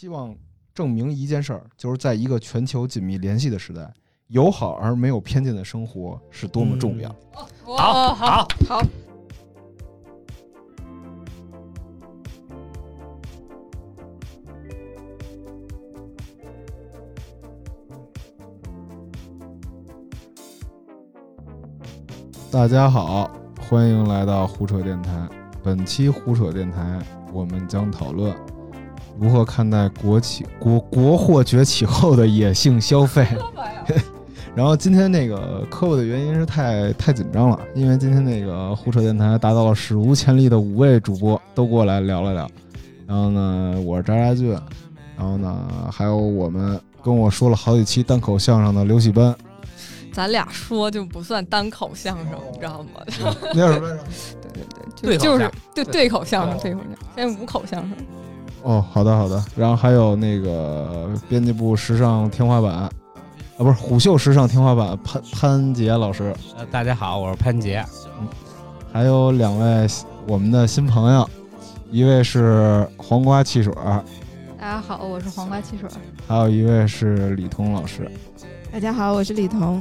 希望证明一件事儿，就是在一个全球紧密联系的时代，友好而没有偏见的生活是多么重要。好好好，大家好，欢迎来到胡扯电台。本期胡扯电台，我们将讨论如何看待国企国国货崛起后的野性消费。然后今天那个磕巴的原因是太太紧张了，因为今天那个胡扯电台达到了史无前例的五位主播都过来聊了聊。然后呢，我是渣渣俊，然后呢还有我们跟我说了好几期单口相声的刘喜奔。咱俩说就不算单口相声，你知道吗？什么？对对对，就是对对口相声，对口相声，现在五口相声。哦，好的好的，然后还有那个编辑部时尚天花板，啊，不是虎嗅时尚天花板潘潘杰老师，呃，大家好，我是潘杰。还有两位我们的新朋友，一位是黄瓜汽水，大家好，我是黄瓜汽水。还有一位是李彤老师。大家好，我是李彤。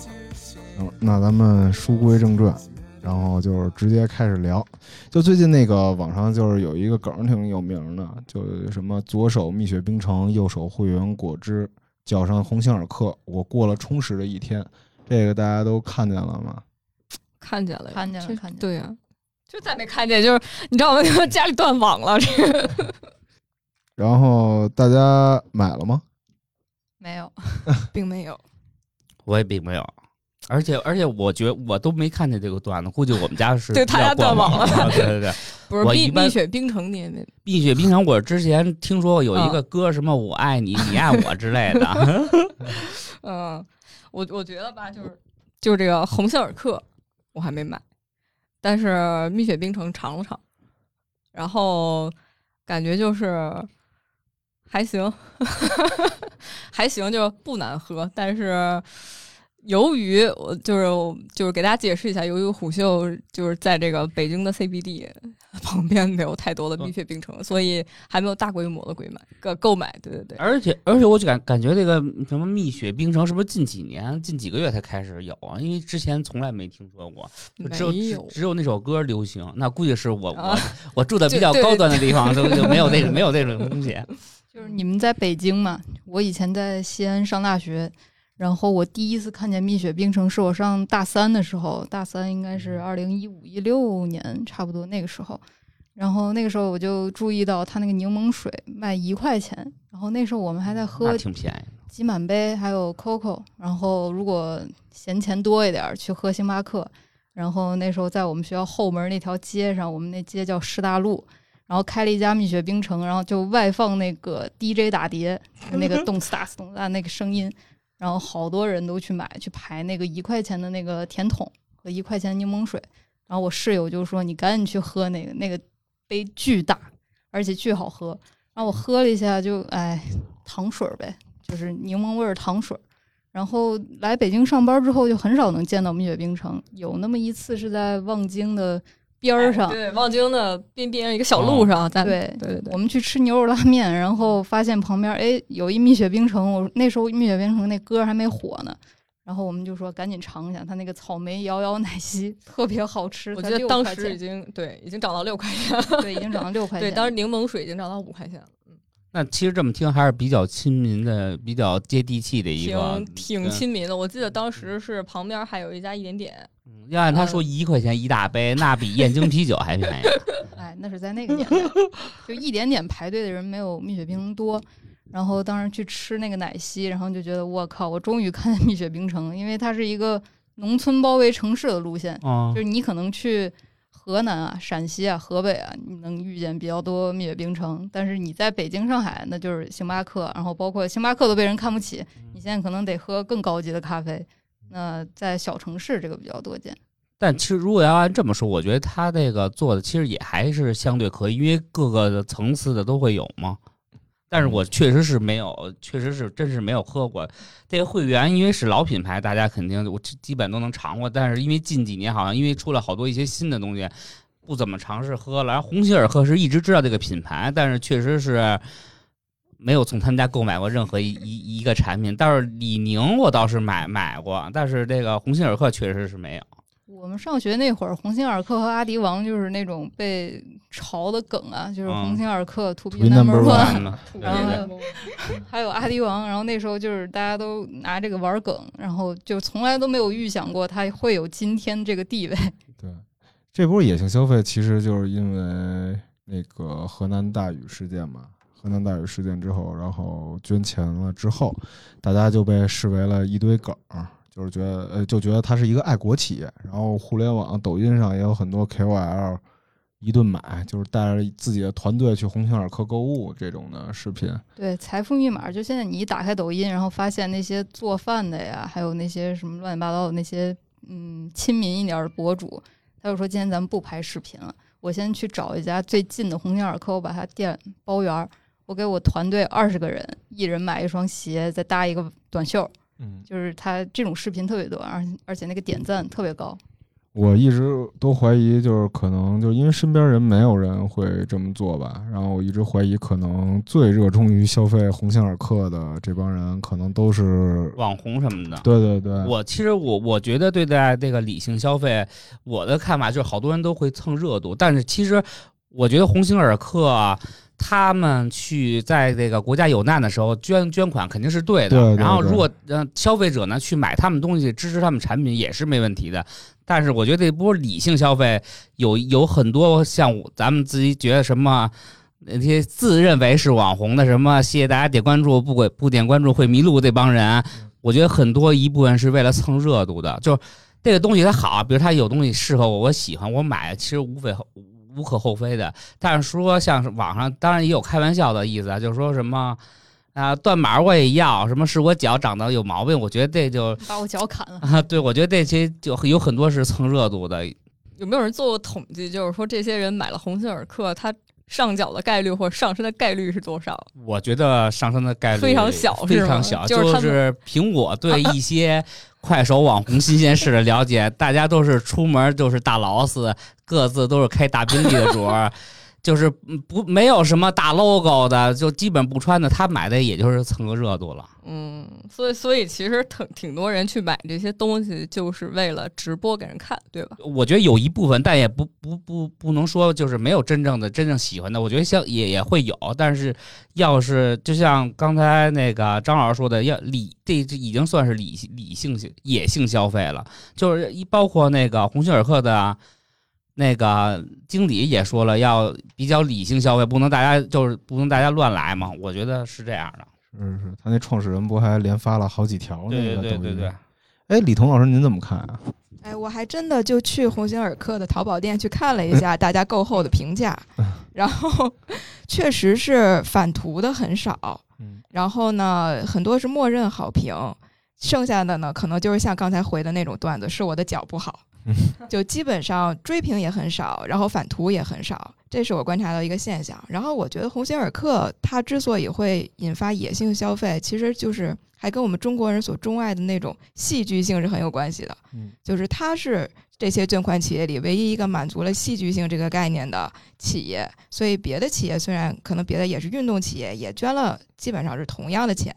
嗯，那咱们书归正传，然后就是直接开始聊。就最近那个网上就是有一个梗挺有名的，就什么左手蜜雪冰城，右手汇源果汁，脚上鸿星尔克，我过了充实的一天。这个大家都看见了吗？看见了，看见了看见了对呀、就再没看见，就是你知道吗？家里断网了，这个 然后大家买了吗？没有，并没有。我也并没有，而且而且我觉得我都没看见这个段子，估计我们家是对他家断断网了。对对对，不是蜜蜜雪冰城，你也没蜜雪冰城，我之前听说过有嗯一个歌，什么我爱你，你爱我之类的。嗯，我我觉得吧，就是就是这个鸿星尔克我还没买，但是蜜雪冰城尝了尝，然后感觉就是还行，还行，就不难喝，但是。由于我就是就是给大家解释一下，由于虎嗅就是在这个北京的 CBD 旁边没有太多的蜜雪冰城，所以还没有大规模的购买购购买。对对对，而且而且我就感感觉这个什么蜜雪冰城是不是近几年近几个月才开始有啊？因为之前从来没听说过，只有只有只有那首歌流行。那估计是我我啊 我住的比较高端的地方，就就没有那个 没有那种东西。就是你们在北京嘛，我以前在西安上大学，然后我第一次看见蜜雪冰城是我上大三的时候，大三应该是二零一五一六年差不多那个时候。然后那个时候我就注意到它那个柠檬水卖一块钱，然后那时候我们还在喝挺便宜。挤满杯，还有 COCO。然后如果闲钱多一点儿，去喝星巴克。然后那时候在我们学校后门那条街上，我们那街叫师大路，然后开了一家蜜雪冰城，然后就外放那个 DJ 打碟，那个 动次打次动次打那个声音，然后好多人都去买，去排那个一块钱的那个甜筒和一块钱柠檬水。然后我室友就说：“你赶紧去喝那个，那个杯巨大，而且巨好喝。”然后我喝了一下就，哎，糖水呗，就是柠檬味儿糖水。然后来北京上班之后，就很少能见到蜜雪冰城。有那么一次是在望京的边儿上，哎对，望京的边边一个小路上，咱对对对对我，们去吃牛肉拉面，然后发现旁边哎有一蜜雪冰城，我那时候蜜雪冰城那歌还没火呢，然后我们就说赶紧尝一下，它那个草莓摇摇奶昔特别好吃，我觉得当6块钱时已经对已经涨到六块钱了，对已经涨到六块钱对，当时柠檬水已经涨到五块钱了，那其实这么听还是比较亲民的、比较接地气的一个挺，挺亲民的。我记得当时是旁边还有一家一点点，嗯要按他说一块钱一大杯，那比燕京啤酒还便宜。哎，那是在那个年代，就一点点排队的人没有蜜雪冰城多。然后当时去吃那个奶昔，然后就觉得我靠，我终于看见蜜雪冰城，因为它是一个农村包围城市的路线，嗯就是你可能去河南啊、陕西啊、河北啊，你能遇见比较多蜜雪冰城，但是你在北京、上海，那就是星巴克，然后包括星巴克都被人看不起，你现在可能得喝更高级的咖啡。那在小城市这个比较多见，但其实如果要按这么说，我觉得他这个做的其实也还是相对可以，因为各个层次的都会有嘛。但是我确实是没有，确实是真是没有喝过这个会员，因为是老品牌，大家肯定我基本都能尝过。但是因为近几年好像因为出了好多一些新的东西，不怎么尝试喝了。然后鸿星尔克是一直知道这个品牌，但是确实是没有从他们家购买过任何一一一个产品，但是李宁我倒是买买过，但是这个鸿星尔克确实是没有。我们上学那会儿，鸿星尔克和阿迪王就是那种被嘲的梗啊，就是嗯鸿星尔克 to be be number one 然后 还有阿迪王，然后那时候就是大家都拿这个玩梗，然后就从来都没有预想过它会有今天这个地位。对，这波野性消费其实就是因为那个河南大雨事件嘛。河南大雨事件之后，然后捐钱了之后，大家就被视为了一堆梗儿，就是觉得呃，就觉得它是一个爱国企业。然后互联网、抖音上也有很多 KOL 一顿买，就是带着自己的团队去鸿星尔克购物这种的视频。对，财富密码就现在你一打开抖音，然后发现那些做饭的呀，还有那些什么乱七八糟的那些嗯亲民一点的博主，他就说今天咱们不拍视频了，我先去找一家最近的鸿星尔克，我把他店包圆儿，我给我团队二十个人，一人买一双鞋，再搭一个短袖，嗯，就是他这种视频特别多，而而且那个点赞特别高。我一直都怀疑，就是可能就是因为身边人没有人会这么做吧，然后我一直怀疑，可能最热衷于消费鸿星尔克的这帮人，可能都是网红什么的。对对对，我其实我我觉得对待这个理性消费，我的看法就是好多人都会蹭热度，但是其实我觉得鸿星尔克啊。他们去在这个国家有难的时候捐捐款肯定是对的，对对对然后如果呃消费者呢去买他们东西支持他们产品也是没问题的。但是我觉得这波理性消费有有很多像咱们自己觉得什么那些自认为是网红的什么，谢谢大家点关注，不给不点关注会迷路这帮人，我觉得很多一部分是为了蹭热度的，就是这个东西它好，比如它有东西适合我，我喜欢，我买，其实无非无可厚非的。但是说像是网上，当然也有开玩笑的意思啊，就是说什么。啊，断码我也要，什么是我脚长得有毛病？我觉得这就把我脚砍了，啊，对我觉得这些就有很多是蹭热度的。有没有人做过统计？就是说这些人买了鸿星尔克，他上脚的概率或者上身的概率是多少？我觉得上升的概率非常小非常小。就是他们是苹果对一些快手网红新鲜事的了解，大家都是出门就是大劳斯，各自都是开大宾利的主儿。就是不没有什么大 logo 的，就基本不穿的，他买的也就是蹭个热度了。嗯，所以所以其实挺挺多人去买这些东西，就是为了直播给人看，对吧？我觉得有一部分，但也不不不不能说就是没有真正的真正喜欢的。我觉得像也也会有，但是要是就像刚才那个张老师说的，要理这这已经算是理理性野性消费了，就是一包括那个鸿星尔克的。那个经理也说了，要比较理性消费，不能大家就是不能大家乱来嘛。我觉得是这样的。是是，他那创始人不还连发了好几条那个抖音？对对对对。哎，李彤老师您怎么看啊？哎，我还真的就去鸿星尔克的淘宝店去看了一下 大家购后的评价，然后确实是返图的很少，嗯然后呢，很多是默认好评，剩下的呢，可能就是像刚才回的那种段子，是我的脚不好，就基本上追评也很少，然后反图也很少，这是我观察到一个现象。然后我觉得鸿星尔克它之所以会引发野性消费，其实就是还跟我们中国人所钟爱的那种戏剧性是很有关系的。嗯，就是它是这些捐款企业里唯一一个满足了戏剧性这个概念的企业，所以别的企业虽然可能别的也是运动企业，也捐了基本上是同样的钱，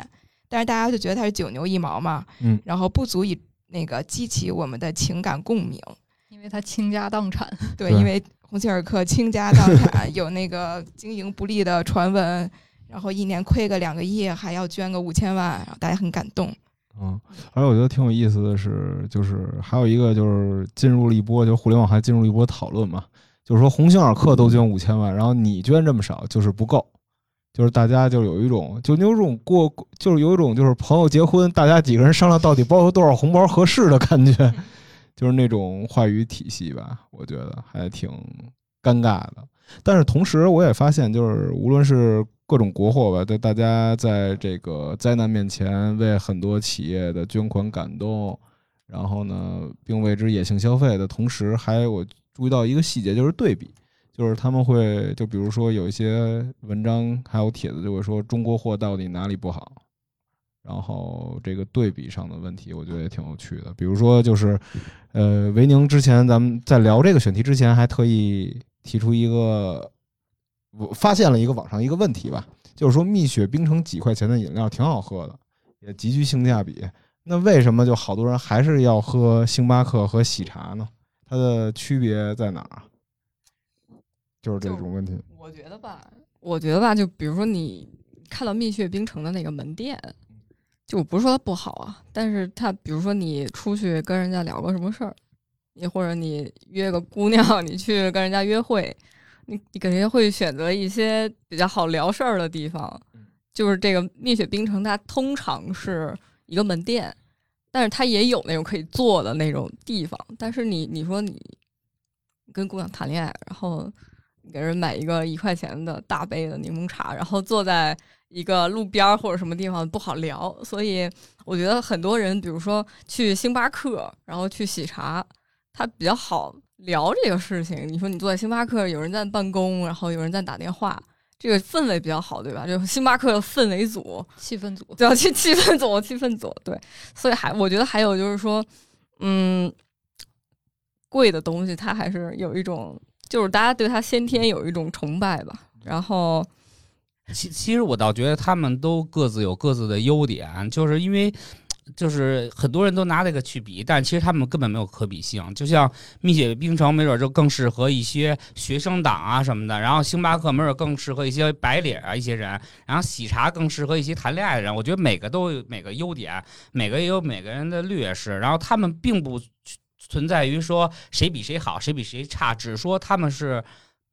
但是大家就觉得它是九牛一毛嘛，嗯，然后不足以那个激起我们的情感共鸣。因为他倾家荡产。对，因为鸿星尔克倾家荡产，有那个经营不利的传闻，然后一年亏个两个亿，还要捐个五千万，然后大家很感动。嗯，而且我觉得挺有意思的是，就是还有一个就是进入了一波，就互联网还进入了一波讨论嘛，就是说鸿星尔克都捐五千万，然后你捐这么少，就是不够，就是大家就有一种就有一种过，就是有一种就是朋友结婚，大家几个人商量到底包多少红包合适的感觉，就是那种话语体系吧，我觉得还挺尴尬的。但是同时，我也发现，就是无论是各种国货吧，对大家在这个灾难面前为很多企业的捐款感动，然后呢，并为之野性消费的同时，还我注意到一个细节，就是对比，就是他们会就比如说有一些文章还有帖子就会说中国货到底哪里不好，然后这个对比上的问题，我觉得也挺有趣的。比如说就是，呃，维宁之前咱们在聊这个选题之前，还特意提出一个我发现了一个网上一个问题吧，就是说蜜雪冰城几块钱的饮料挺好喝的，也极具性价比。那为什么就好多人还是要喝星巴克和喜茶呢？它的区别在哪儿？就是这种问题。我觉得吧，我觉得吧，就比如说你看到蜜雪冰城的那个门店，就我不是说它不好啊，但是它比如说你出去跟人家聊个什么事儿，你或者你约个姑娘，你去跟人家约会，你你肯定会选择一些比较好聊事儿的地方。就是这个蜜雪冰城，它通常是一个门店，但是它也有那种可以坐的那种地方。但是你你说你跟姑娘谈恋爱，然后给人买一个一块钱的大杯的柠檬茶，然后坐在一个路边或者什么地方不好聊，所以我觉得很多人，比如说去星巴克，然后去喜茶，它比较好聊这个事情。你说你坐在星巴克，有人在办公，然后有人在打电话，这个氛围比较好，对吧？就星巴克的氛围组，气氛组，对，气气氛组，气氛组，对。所以还我觉得还有就是说，嗯，贵的东西它还是有一种，就是大家对他先天有一种崇拜吧。然后，其其实我倒觉得他们都各自有各自的优点，就是因为就是很多人都拿这个去比，但其实他们根本没有可比性。就像蜜雪冰城，没准就更适合一些学生党啊什么的，然后星巴克没准更适合一些白领啊一些人，然后喜茶更适合一些谈恋爱的人。我觉得每个都有每个优点，每个也有每个人的劣势，然后他们并不存在于说谁比谁好，谁比谁差，只说他们是。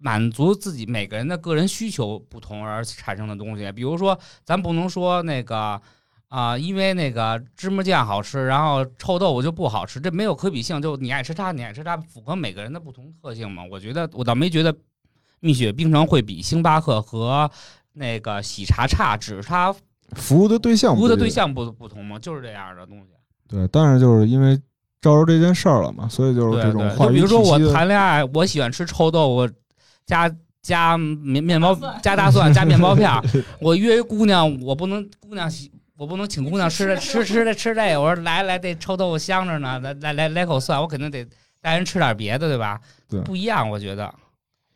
满足自己每个人的个人需求不同而产生的东西，比如说，咱不能说那个啊、因为那个芝麻酱好吃，然后臭豆腐就不好吃，这没有可比性。就你爱吃它，你爱吃它，符合每个人的不同特性嘛。我觉得我倒没觉得蜜雪冰城会比星巴克和那个喜茶差，只是它服务的对象服务的对象不不同嘛，就是这样的东西。对，但是就是因为招着这件事儿了嘛，所以就是这种话语就比如说我谈恋爱，我喜欢吃臭豆腐，加加面面包加大蒜加面包片儿。我约一姑娘，我不能姑娘喜，我不能请姑娘吃这吃吃这吃这个。我说来来，这臭豆腐香着呢，来来来来口蒜，我肯定得带人吃点别的，对吧？对不一样，我觉得。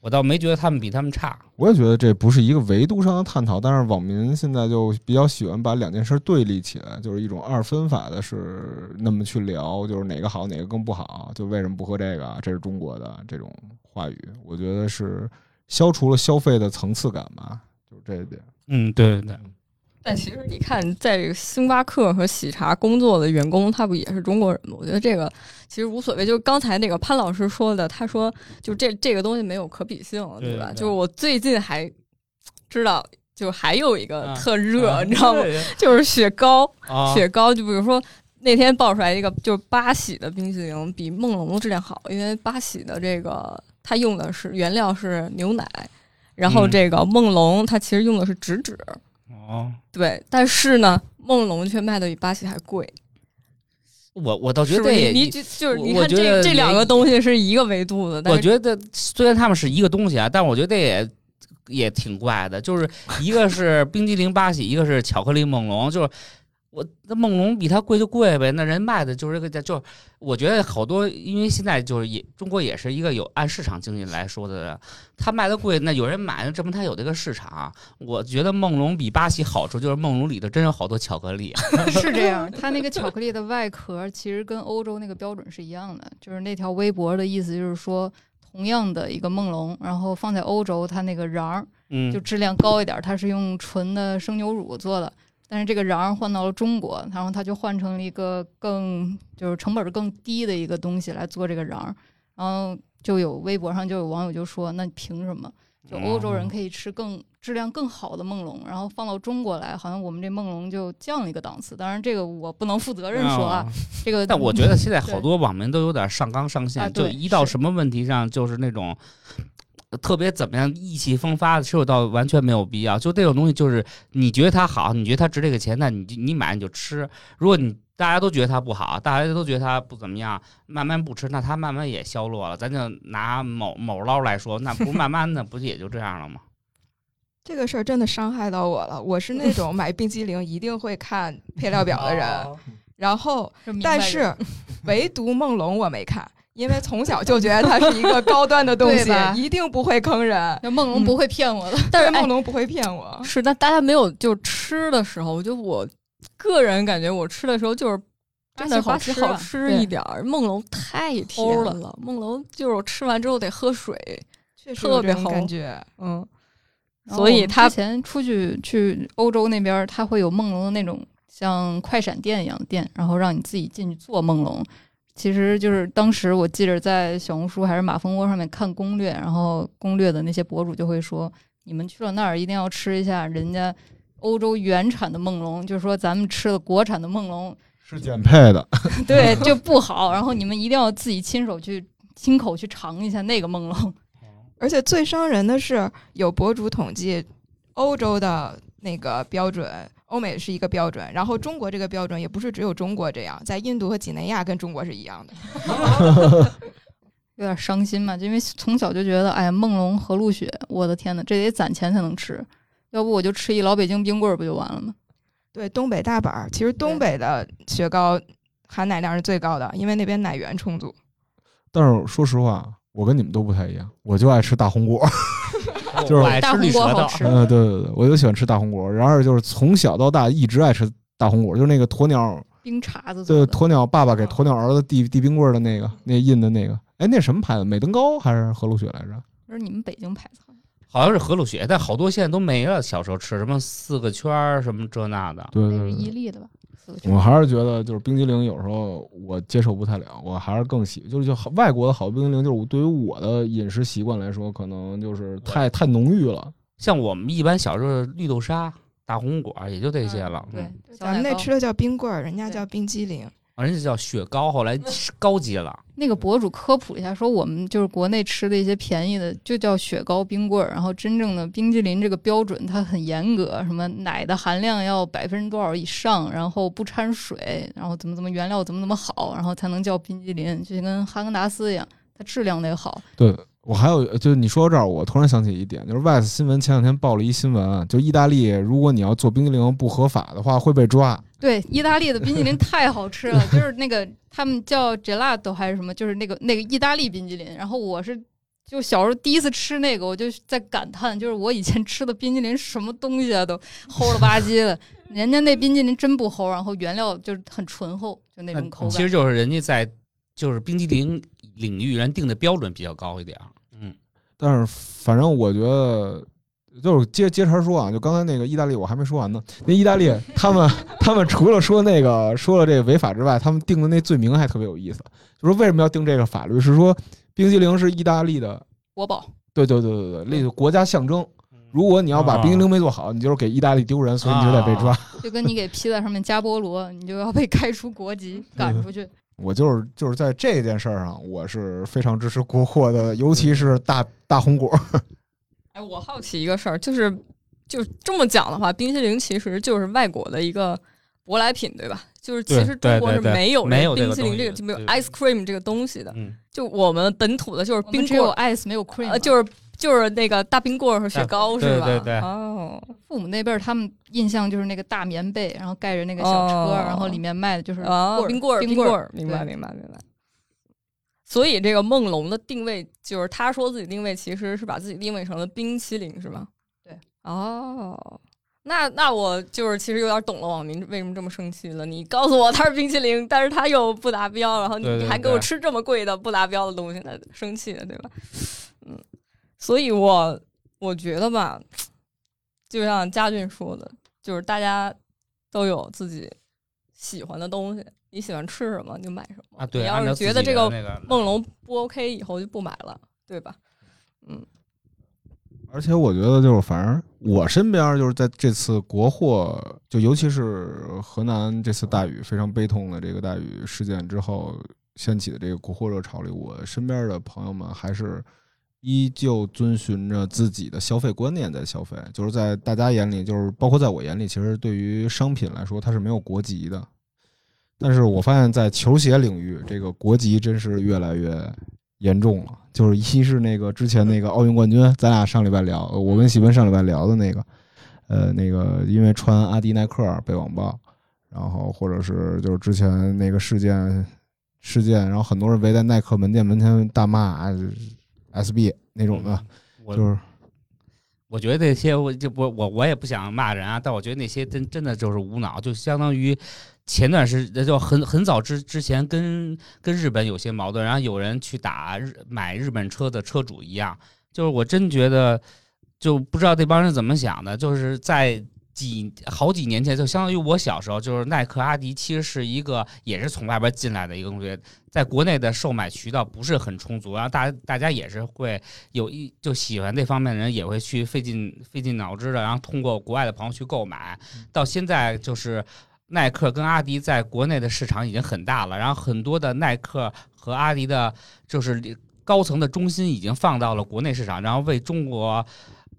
我倒没觉得他们比他们差。我也觉得这不是一个维度上的探讨，但是网民现在就比较喜欢把两件事对立起来，就是一种二分法的，是那么去聊，就是哪个好哪个更不好，就为什么不喝这个啊？这是中国的这种话语，我觉得是消除了消费的层次感吧，就是这一点。嗯，对对对，但其实你看，在这个星巴克和喜茶工作的员工，他不也是中国人吗？我觉得这个其实无所谓。就是刚才那个潘老师说的，他说就这这个东西没有可比性，对吧？对就是我最近还知道，就还有一个啊特热，啊你知道吗？对就是雪糕，啊，雪糕，就比如说那天爆出来一个，就是八喜的冰淇淋比梦龙的质量好，因为八喜的这个它用的是原料是牛奶，然后嗯这个梦龙它其实用的是植脂，哦，对，但是呢，梦龙却卖的比八喜还贵，我我倒觉？得也你就就是你看这这两个东西是一个维度的，但是我觉得虽然他们是一个东西啊，但我觉得也也挺怪的，就是一个是冰激凌八喜，一个是巧克力梦龙，就是。我那梦龙比它贵就贵呗，那人卖的就是这个价，就是我觉得好多，因为现在就是也中国也是一个有按市场经济来说的，它卖的贵，那有人买，那证明它有这个市场。我觉得梦龙比八喜好处就是梦龙里头真有好多巧克力，是这样，它那个巧克力的外壳其实跟欧洲那个标准是一样的，就是那条微博的意思就是说，同样的一个梦龙，然后放在欧洲，它那个瓤儿嗯，就质量高一点，它是用纯的生牛乳做的。但是这个瓤儿换到了中国，然后它就换成了一个更就是成本更低的一个东西来做这个瓤儿，然后就有微博上就有网友就说，那凭什么？就欧洲人可以吃更质量更好的梦龙，然后放到中国来，好像我们这梦龙就降了一个档次。当然，这个我不能负责任说啊，这个。但我觉得现在好多网民都有点上纲上线，啊就一到什么问题上就是那种特别怎么样意气风发的，其实我倒完全没有必要。就这种东西，就是你觉得它好，你觉得它值这个钱，那你你买你就吃。如果你大家都觉得它不好，大家都觉得它不怎么样，慢慢不吃，那它慢慢也消落了。咱就拿某某捞来说，那不慢慢的不也就这样了吗？这个事儿真的伤害到我了。我是那种买冰激凌一定会看配料表的人，哦然后但是唯独梦龙我没看，因为从小就觉得它是一个高端的东西 对，一定不会坑人。那梦龙不会骗我的。但是哎梦龙不会骗我。是，但大家没有就吃的时候，就我个人感觉，我吃的时候就是真的巴好吃好吃一点儿。梦龙太甜了，梦龙就是我吃完之后得喝水，确实特别有这种齁感觉。嗯，所以他之前出去去欧洲那边他，会有梦龙的那种像快闪店一样的店，然后让你自己进去做梦龙。其实就是当时我记着在小红书还是马蜂窝上面看攻略，然后攻略的那些博主就会说，你们去了那儿一定要吃一下人家欧洲原产的梦龙，就是说咱们吃的国产的梦龙，是减配的，对就不 好。然后你们一定要自己亲手去亲口去尝一下那个梦龙。而且最伤人的是，有博主统计，欧洲的那个标准，欧美是一个标准，然后中国这个标准也不是只有中国这样，在印度和几内亚跟中国是一样的。有点伤心嘛，就因为从小就觉得，哎呀，梦龙和露雪，我的天呐，这得攒钱才能吃，要不我就吃一老北京冰棍儿不就完了吗？对，东北大板儿，其实东北的雪糕含奶量是最高的，因为那边奶源充足。但是说实话，我跟你们都不太一样，我就爱吃大红果。就是我爱大红吃绿舌头，果好吃嗯，对对对，我就喜欢吃大红果。然而就是从小到大一直爱吃大红果，就是那个鸵鸟，冰碴子对，鸵鸟爸爸给鸵鸟儿子递递冰棍儿的那个，那印的那个，哎，那什么牌子？美登高还是和路雪来着？不是你们北京牌子好像。好像是和路雪，但好多现在都没了。小时候吃什么四个圈儿什么这那的，对那是对对。伊利的吧？我还是觉得就是冰激凌有时候我接受不太了，我还是更喜就是就好外国的好冰激凌，就是对于我的饮食习惯来说，可能就是太太浓郁了。像我们一般小时候绿豆沙、大红果儿也就这些了。对咱们那吃的叫冰棍儿，人家叫冰激凌。啊人家叫雪糕，后来高级了。那个博主科普一下，说我们就是国内吃的一些便宜的，就叫雪糕冰棍儿，然后真正的冰激凌这个标准它很严格，什么奶的含量要百分之多少以上，然后不掺水，然后怎么怎么原料怎么怎么好，然后才能叫冰激凌，就跟哈根达斯一样，它质量得好。对我还有就是你说到这儿，我突然想起一点，就是 VICE 新闻前两天报了一新闻啊，就意大利，如果你要做冰激凌不合法的话，会被抓。对，意大利的冰淇淋太好吃了，就是那个他们叫 gelato 还是什么，就是那个那个意大利冰淇淋。然后我是就小时候第一次吃那个，我就在感叹，就是我以前吃的冰激凌什么东西啊，都 齁了吧唧的。人家那冰淇淋真不齁，然后原料就是很醇厚，就那种口感。其实就是人家在就是冰激凌领域人定的标准比较高一点儿。嗯，但是反正我觉得，就是接接茬说啊，就刚才那个意大利我还没说完呢。那意大利他们他们除了说那个说了这个违法之外，他们定的那罪名还特别有意思，就说为什么要定这个法律？是说冰激凌是意大利的，国宝，对对对对对，那个国家象征。如果你要把冰激凌没做好，你就是给意大利丢人，所以你就得被抓。就跟你给披萨上面加菠萝，你就要被开除国籍，赶出去。我就是就是在这件事儿上，我是非常支持国货的，尤其是大大红果。哎，我好奇一个事儿，就是就这么讲的话，冰淇淋其实就是外国的一个舶来品，对吧？就是其实中国是没有没有冰淇淋这个就没有 ice cream 这个东西的，嗯，就我们本土的就是冰只有，ice 没有 cream，呃，就是就是那个大冰棍儿和雪糕是吧？对对哦，父母那辈儿，他们印象就是那个大棉被，然后盖着那个小车，哦然后里面卖的就是啊，冰棍儿，冰棍冰儿，明白明白明白。所以这个梦龙的定位就是他说自己定位其实是把自己定位成了冰淇淋是吗？对。哦，那那我就是其实有点懂了网民为什么这么生气了。你告诉我它是冰淇淋，但是它又不达标，然后你还给我吃这么贵的不达标的东西，那生气了对吧？嗯，所以我我觉得吧，就像佳俊说的，就是大家都有自己喜欢的东西，你喜欢吃什么就买什么。啊，对，你要是觉得这个梦龙不 OK，以后就不买了，对吧？嗯，而且我觉得就是，反正我身边就是在这次国货，就尤其是河南这次大雨非常悲痛的这个大雨事件之后掀起的这个国货热潮里，我身边的朋友们还是依旧遵循着自己的消费观念在消费，就是在大家眼里，就是包括在我眼里，其实对于商品来说，它是没有国籍的。但是我发现，在球鞋领域，这个国籍真是越来越严重了。就是一是那个之前那个奥运冠军，咱俩上礼拜聊，呃我跟喜文上礼拜聊的那个，呃，那个因为穿阿迪耐克被网暴，然后或者是就是之前那个事件，事件，然后很多人围在耐克门店门前大骂啊 SB 那种的，就是我觉得那些我就不我我也不想骂人啊，但我觉得那些真真的就是无脑，就相当于前段时就很很早之之前跟跟日本有些矛盾，然后有人去打日买日本车的车主一样，就是我真觉得就不知道这帮人怎么想的，就是在。几好几年前，就相当于我小时候，就是耐克、阿迪，其实是一个也是从外边进来的一个东西，在国内的售卖渠道不是很充足，然后大大家也是会有一就喜欢这方面的人也会去费尽费尽脑汁的，然后通过国外的朋友去购买。到现在就是耐克跟阿迪在国内的市场已经很大了，然后很多的耐克和阿迪的，就是高层的中心已经放到了国内市场，然后为中国。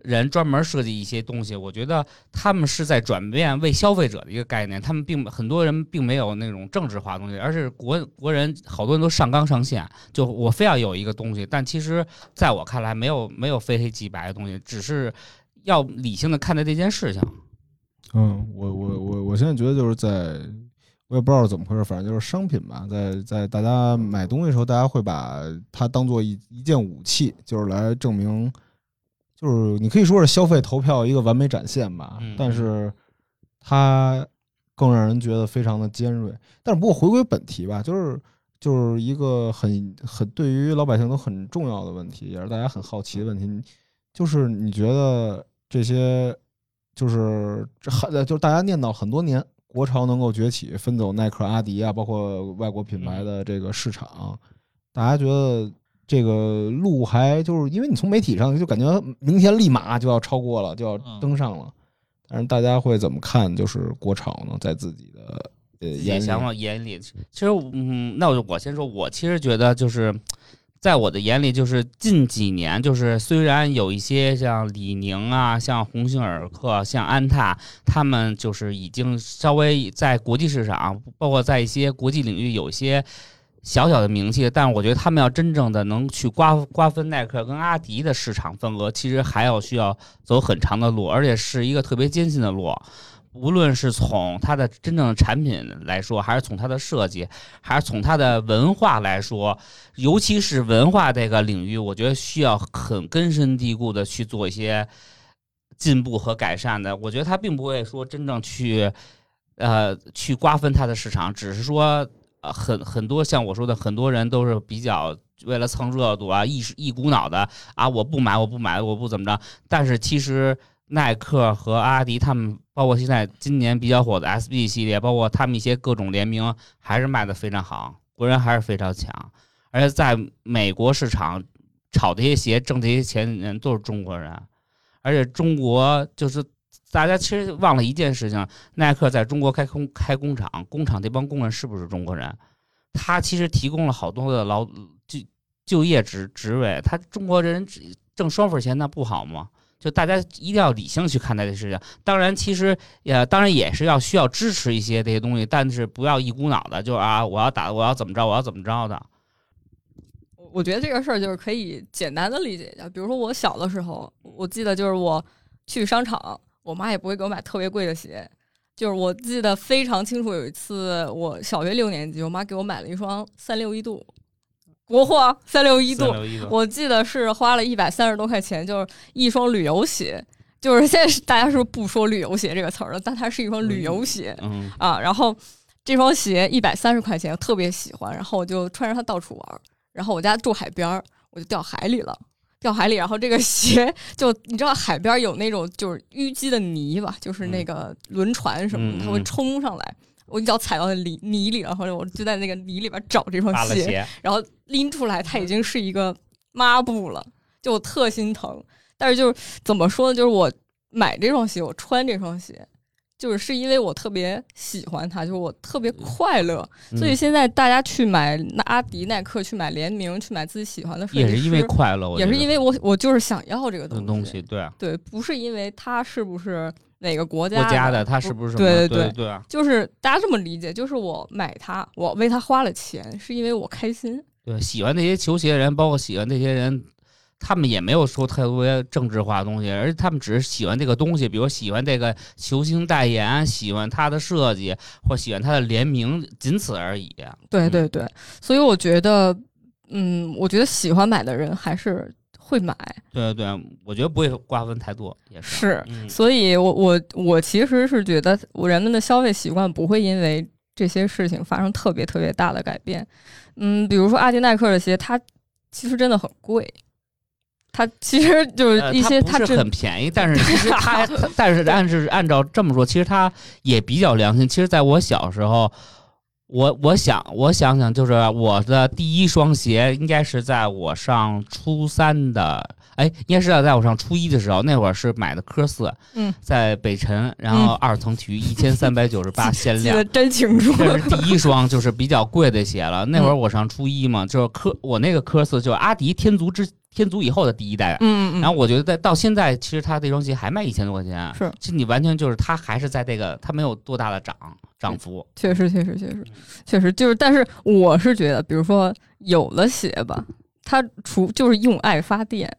人专门设计一些东西，我觉得他们是在转变为消费者的一个概念。他们并很多人并没有那种政治化东西，而是国国人好多人都上纲上线，就我非要有一个东西。但其实在我看来，没有没有非黑即白的东西，只是要理性的看待这件事情。嗯，我我我我现在觉得就是在，我也不知道怎么回事，反正就是商品吧，在在大家买东西的时候，大家会把它当做一一件武器，就是来证明。就是你可以说是消费投票一个完美展现吧，但是它更让人觉得非常的尖锐。但是不过回归本题吧，就是就是一个很很对于老百姓都很重要的问题，也是大家很好奇的问题，就是你觉得这些就是这很就是大家念叨很多年，国潮能够崛起，分走耐克、阿迪啊，包括外国品牌的这个市场，大家觉得。这个路还就是因为你从媒体上就感觉明天立马就要超过了，就要登上了。但是大家会怎么看？就是国潮呢，在自己的呃眼想法眼里，其实嗯，那我我先说，我其实觉得就是在我的眼里，就是近几年，就是虽然有一些像李宁啊、像鸿星尔克、像安踏，他们就是已经稍微在国际市场，包括在一些国际领域有一些。小小的名气，但我觉得他们要真正的能去瓜瓜分耐克跟阿迪的市场份额，其实还要需要走很长的路，而且是一个特别艰辛的路。无论是从它的真正的产品来说，还是从它的设计，还是从它的文化来说，尤其是文化这个领域，我觉得需要很根深蒂固的去做一些进步和改善的。我觉得它并不会说真正去呃去瓜分它的市场，只是说。很很多像我说的，很多人都是比较为了蹭热度啊，一一股脑的啊，我不买，我不买，我不怎么着。但是其实耐克和阿迪他们，包括现在今年比较火的 SB 系列，包括他们一些各种联名，还是卖的非常好，国人还是非常强。而且在美国市场炒这些鞋、挣这些钱的人都是中国人，而且中国就是。大家其实忘了一件事情，耐克在中国开工开工厂，工厂这帮工人是不是中国人？他其实提供了好多的劳就就业职职位，他中国人挣双份钱那不好吗？就大家一定要理性去看待这事情。当然，其实也当然也是要需要支持一些这些东西，但是不要一股脑的就啊，我要打，我要怎么着，我要怎么着的。我我觉得这个事儿就是可以简单的理解一下，比如说我小的时候，我记得就是我去商场。我妈也不会给我买特别贵的鞋，就是我记得非常清楚。有一次我小学六年级，我妈给我买了一双三六一度国货，三六一度，我记得是花了一百三十多块钱，就是一双旅游鞋。就是现在大家是不是不说旅游鞋这个词儿了？但它是一双旅游鞋啊。然后这双鞋一百三十块钱，我特别喜欢，然后我就穿着它到处玩。然后我家住海边儿，我就掉海里了。掉海里，然后这个鞋就你知道海边有那种就是淤积的泥吧，就是那个轮船什么的，它会冲上来，我一脚踩到那泥泥里，然后我就在那个泥里边找这双鞋，然后拎出来，它已经是一个抹布了，就我特心疼。但是就是怎么说呢，就是我买这双鞋，我穿这双鞋。就是是因为我特别喜欢它，就是我特别快乐，所以现在大家去买阿迪、耐克，去买联名，去买自己喜欢的，也是因为快乐，也是因为我我就是想要这个东西。东西对啊，对，不是因为它是不是哪个国家家的，它是不是对对对啊，就是大家这么理解，就是我买它，我为它花了钱，是因为我开心。对，喜欢那些球鞋的人，包括喜欢那些人。他们也没有说特别政治化的东西，而且他们只是喜欢这个东西，比如喜欢这个球星代言，喜欢它的设计，或喜欢它的联名，仅此而已。嗯对对对，所以我觉得，嗯，我觉得喜欢买的人还是会买，对对对，我觉得不会瓜分太多，也是。是，嗯，所以我我我其实是觉得，我人们的消费习惯不会因为这些事情发生特别特别大的改变。嗯，比如说阿迪耐克的鞋，它其实真的很贵，它其实就是呃一些它不是很便宜，但是其实它，但是按是按照这么说，其实它也比较良心。其实在我小时候，我我想我想想，就是我的第一双鞋应该是在我上初三的，哎，应该是在我上初一的时候，那会儿是买的科四，嗯，在北辰，然后二层体育一千三百九十八限量记得。真清楚。这是第一双，就是比较贵的鞋了。那会儿我上初一嘛，就是科我那个科四，就是阿迪天足之天足以后的第一代。嗯嗯嗯，然后我觉得在到现在，其实它这双鞋还卖一千多块钱，是其实你完全就是它还是在这个，它没有多大的涨涨幅。确实确实确实确实就是，但是我是觉得，比如说有了鞋吧，它除就是用爱发电。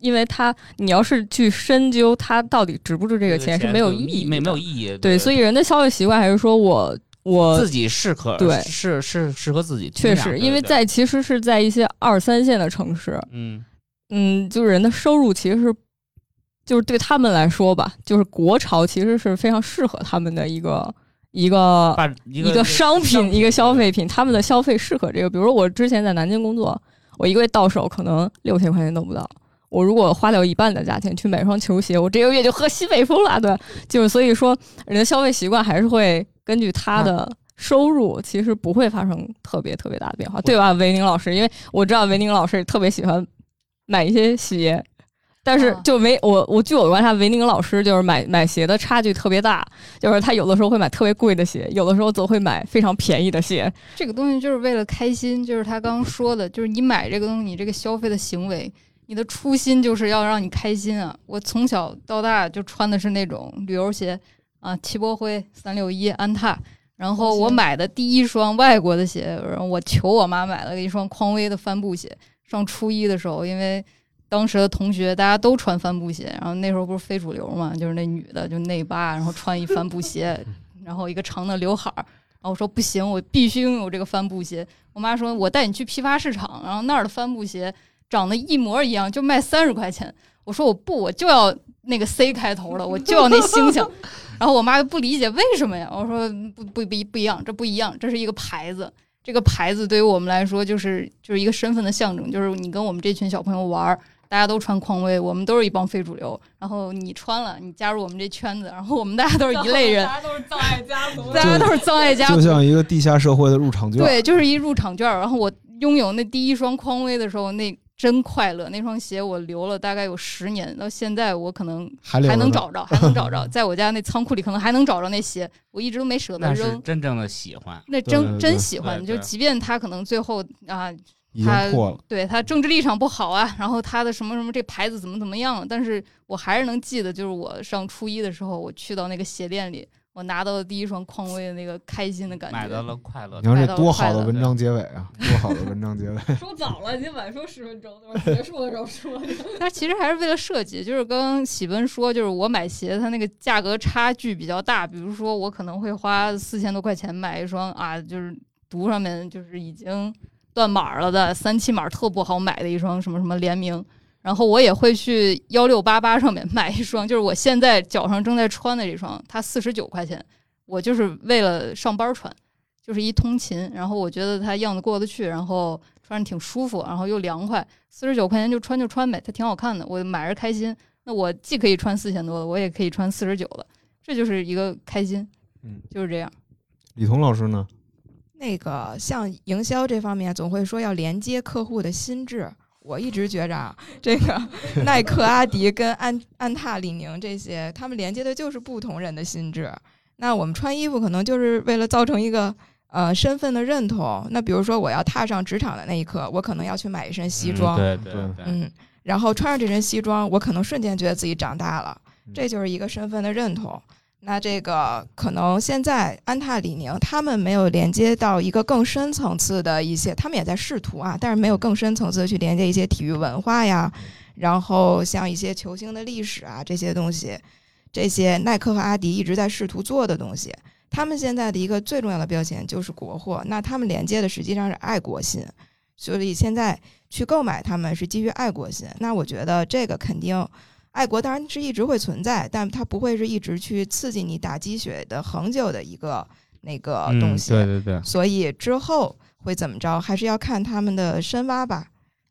因为它，你要是去深究它到底值不值这个钱是没有意义，没没有意义。对，所以人的消费习惯还是说我我自己适可对是是适合自己。确实，因为在其实是在一些二三线的城市，嗯嗯，就是人的收入其实是，就是对他们来说吧，就是国潮其实是非常适合他们的一个一个把一一个商品，一个消费品，他们的消费适合这个。比如说我之前在南京工作，我一个月到手可能六千块钱都不到。我如果花掉一半的价钱去买双球鞋，我这个月就喝西北风了。对，就是所以说，人的消费习惯还是会根据他的收入，其实不会发生特别特别大的变化，对吧，维宁老师？因为我知道维宁老师特别喜欢买一些鞋，但是啊就没我我据我观察，维宁老师就是买买鞋的差距特别大，就是他有的时候会买特别贵的鞋，有的时候则会买非常便宜的鞋。这个东西就是为了开心，就是他刚刚说的，就是你买这个东西，你这个消费的行为，你的初心就是要让你开心啊。我从小到大就穿的是那种旅游鞋啊，齐柏辉、三六一、安踏。然后我买的第一双外国的鞋，然后我求我妈买了一双匡威的帆布鞋。上初一的时候，因为当时的同学大家都穿帆布鞋，然后那时候不是非主流嘛，就是那女的就内八，然后穿一帆布鞋，然后一个长的刘海儿。然后我说不行，我必须拥有这个帆布鞋。我妈说，我带你去批发市场，然后那儿的帆布鞋长得一模一样，就卖三十块钱。我说我不，我就要那个 C 开头的，我就要那星星。然后我妈就不理解为什么呀？我说不不不不一样，这不一样，这是一个牌子。这个牌子对于我们来说就是就是一个身份的象征，就是你跟我们这群小朋友玩儿，大家都穿匡威，我们都是一帮非主流。然后你穿了，你加入我们这圈子，然后我们大家都是一类人，大家都是葬爱家族 大家都是葬爱家族就，像一个地下社会的入场券。对，就是一入场券。然后我拥有那第一双匡威的时候，那真快乐。那双鞋我留了大概有十年，到现在我可能还能找着，还能找着，在我家那仓库里可能还能找着那鞋，我一直都没舍得扔。真正的喜欢。那真对对对真喜欢，对对就即便他可能最后啊，他破了。对他政治立场不好啊，然后他的什么什么这牌子怎么怎么样，但是我还是能记得，就是我上初一的时候，我去到那个鞋店里，我拿到了第一双匡威的那个开心的感觉。买到了快乐你，看这多好的文章结尾啊！多好的文章结尾。说早了，你晚说十分钟，结束的时候说。但其实还是为了设计，就是刚刚喜奔说，就是我买鞋，它那个价格差距比较大。比如说，我可能会花四千多块钱买一双啊，就是读上面就是已经断码了的三七码特不好买的一双什么什么联名。然后我也会去幺六八八上面买一双，就是我现在脚上正在穿的这双，它四十九块钱，我就是为了上班穿，就是一通勤。然后我觉得它样子过得去，然后穿着挺舒服，然后又凉快，四十九块钱就穿就穿呗，它挺好看的，我买着开心。那我既可以穿四千多的，我也可以穿四十九的，这就是一个开心，嗯，就是这样。李彤老师呢？那个像营销这方面，总会说要连接客户的心智。我一直觉着啊，这个 耐克、阿迪跟安安踏、李宁这些，他们连接的就是不同人的心智。那我们穿衣服可能就是为了造成一个呃身份的认同。那比如说我要踏上职场的那一刻，我可能要去买一身西装，嗯对对对对，嗯，然后穿上这身西装，我可能瞬间觉得自己长大了，这就是一个身份的认同。那这个可能现在安踏、李宁他们没有连接到一个更深层次的一些，他们也在试图啊，但是没有更深层次的去连接一些体育文化呀，然后像一些球星的历史啊这些东西，这些耐克和阿迪一直在试图做的东西，他们现在的一个最重要的标签就是国货，那他们连接的实际上是爱国心，所以现在去购买他们是基于爱国心。那我觉得这个肯定。爱国当然是一直会存在，但它不会是一直去刺激你打鸡血的恒久的一个那个东西。对对对，所以之后会怎么着，还是要看他们的深挖吧，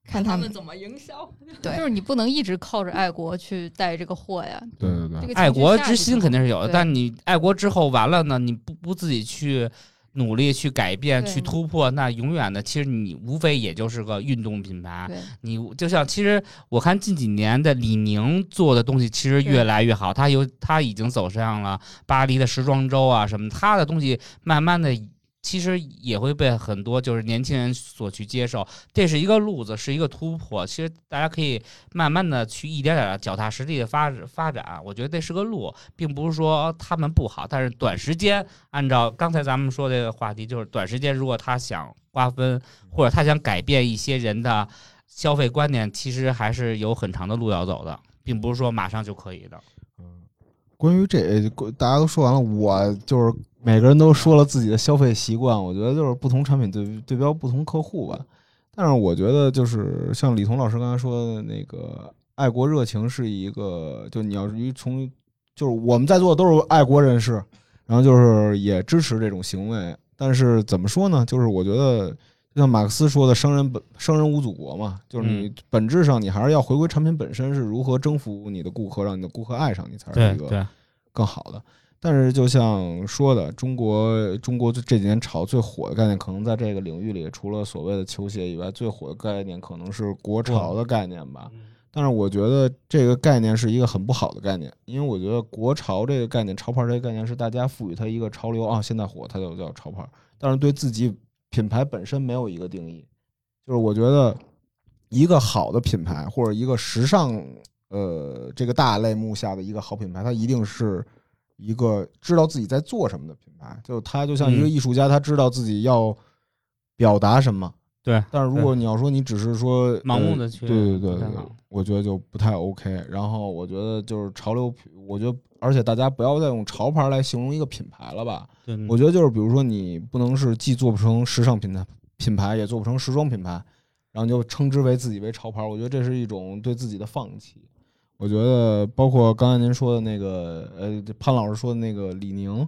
看他们怎么营销。对，就是你不能一直靠着爱国去带这个货呀。对对对这个爱国之心肯定是有的，但你爱国之后完了呢，你不不自己去努力去改变、去突破，那永远的其实你无非也就是个运动品牌。你就像其实我看近几年的李宁做的东西其实越来越好，他有他已经走上了巴黎的时装周啊什么，他的东西慢慢的。其实也会被很多就是年轻人所去接受，这是一个路子，是一个突破。其实大家可以慢慢的去一点点的脚踏实地的发发展，我觉得这是个路，并不是说他们不好，但是短时间按照刚才咱们说这个话题，就是短时间如果他想瓜分或者他想改变一些人的消费观念，其实还是有很长的路要走的，并不是说马上就可以的。嗯关于这，大家都说完了，我就是每个人都说了自己的消费习惯，我觉得就是不同产品对对标不同客户吧。但是我觉得就是像李彤老师刚才说的那个爱国热情是一个，就你要是一从就是我们在座的都是爱国人士，然后就是也支持这种行为。但是怎么说呢？就是我觉得就像马克思说的“生人本生人无祖国”嘛，就是你本质上你还是要回归产品本身是如何征服你的顾客，让你的顾客爱上你，才是一个，更好的。但是就像说的，中国中国这几年炒最火的概念，可能在这个领域里，除了所谓的球鞋以外，最火的概念可能是国潮的概念吧。但是我觉得这个概念是一个很不好的概念，因为我觉得国潮这个概念、潮牌这个概念是大家赋予它一个潮流啊，现在火它就叫潮牌，但是对自己品牌本身没有一个定义。就是我觉得一个好的品牌或者一个时尚呃这个大类目下的一个好品牌，它一定是一个知道自己在做什么的品牌。就他就像一个嗯艺术家，他知道自己要表达什么。对，但是如果你要说你只是说呃盲目的去对对对对我觉得就不太 OK。然后我觉得就是潮流，我觉得而且大家不要再用潮牌来形容一个品牌了吧。对，我觉得就是比如说你不能是既做不成时尚品牌品牌，也做不成时装品牌，然后你就称之为自己为潮牌，我觉得这是一种对自己的放弃。我觉得包括刚才您说的那个呃潘老师说的那个李宁，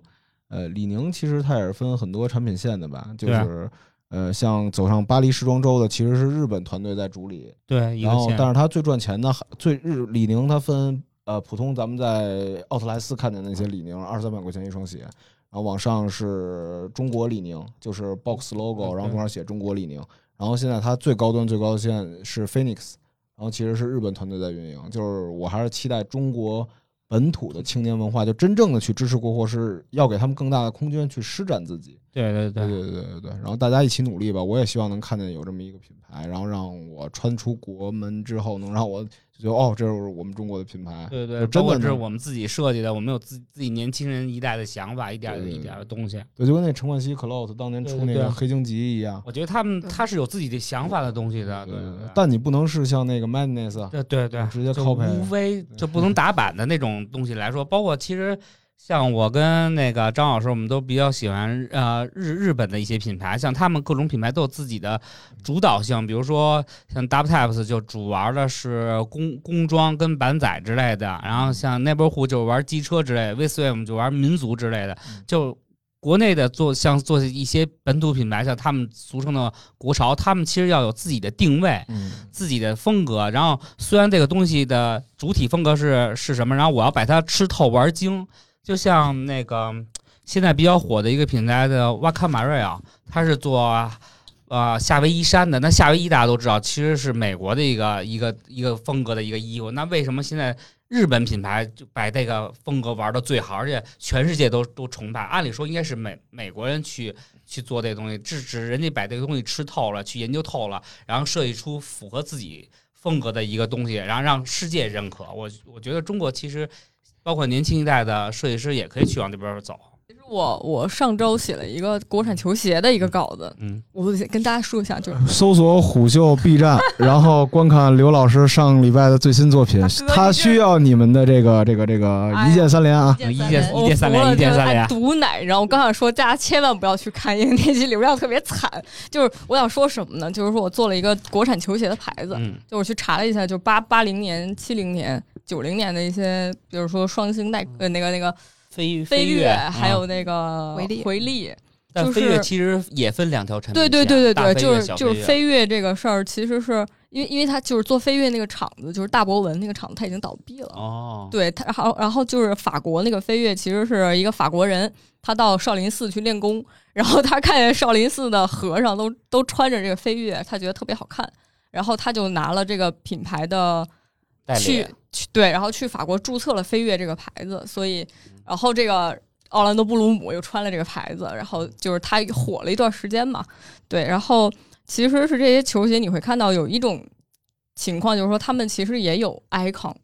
呃李宁其实它也是分很多产品线的吧，就是。呃，像走上巴黎时装周的其实是日本团队在主理，对，然后但是它最赚钱的最日李宁它分呃普通咱们在奥特莱斯看见的那些李宁二三百块钱一双鞋，然后往上是中国李宁，就是 box logo，然后中间写中国李宁，然后现在它最高端最高的线是 Phoenix，然后其实是日本团队在运营，就是我还是期待中国本土的青年文化，就真正的去支持国货，是要给他们更大的空间去施展自己。对对对对对对对，然后大家一起努力吧。我也希望能看见有这么一个品牌，然后让我穿出国门之后，能让我觉得哦，这是我们中国的品牌。对对，就真包括的这是我们自己设计的，我们有自自己年轻人一代的想法，一点一点儿的东西。对，就跟那陈冠希 Close 当年出那个黑荆棘一样。我觉得他们他是有自己的想法的东西的，对对对。但你不能是像那个 Madness 啊，对对对，直接就 copy 无非就不能打板的那种东西来说，包括其实像我跟那个张老师，我们都比较喜欢呃日日本的一些品牌，像他们各种品牌都有自己的主导性，比如说像 Double Taps 就主玩的是工工装跟板仔之类的，然后像 Neighborhood 就玩机车之类的 v s w i m 就玩民族之类的，就。国内的做像做一些本土品牌，像他们俗称的国潮，他们其实要有自己的定位，嗯，自己的风格，然后虽然这个东西的主体风格是是什么，然后我要把它吃透玩精，就像那个现在比较火的一个品牌的瓦卡马瑞啊，它是做呃夏威夷衫的。那夏威夷大家都知道，其实是美国的一个一个一个风格的一个衣服。那为什么现在日本品牌就把这个风格玩的最好，而且全世界都都崇拜？按理说应该是美美国人去去做这东西，只只人家把这个东西吃透了，去研究透了，然后设计出符合自己风格的一个东西，然后让世界认可。我我觉得中国其实包括年轻一代的设计师也可以去往这边走。其实我我上周写了一个国产球鞋的一个稿子，嗯，我跟大家说一下，就是搜索虎嗅 B 站，然后观看刘老师上礼拜的最新作品，他需要你们的这个这个这个一键三连啊！一键一键三连一键三连毒奶。然后我刚想说，大家千万不要去看，因为那期流量特别惨。就是我想说什么呢？就是说我做了一个国产球鞋的牌子，嗯就我去查了一下，就八八零年、七零年、九零年的一些，比如说双星耐呃那个那个飞飞跃，还有嗯那个回力。回力。但就是飞跃其实也分两条产品对线，对对对对，就是就是飞跃这个事儿，其实是因为因为他就是做飞跃那个厂子，就是大博文那个厂子，他已经倒闭了。哦，对他，好，然后就是法国那个飞跃，其实是一个法国人，他到少林寺去练功，然后他看见少林寺的和尚都都穿着这个飞跃，他觉得特别好看，然后他就拿了这个品牌的代去理去对，然后去法国注册了飞跃这个牌子，所以然后这个奥兰多布鲁姆又穿了这个牌子，然后就是他火了一段时间嘛，对，然后其实是这些球鞋你会看到有一种情况，就是说他们其实也有 icon，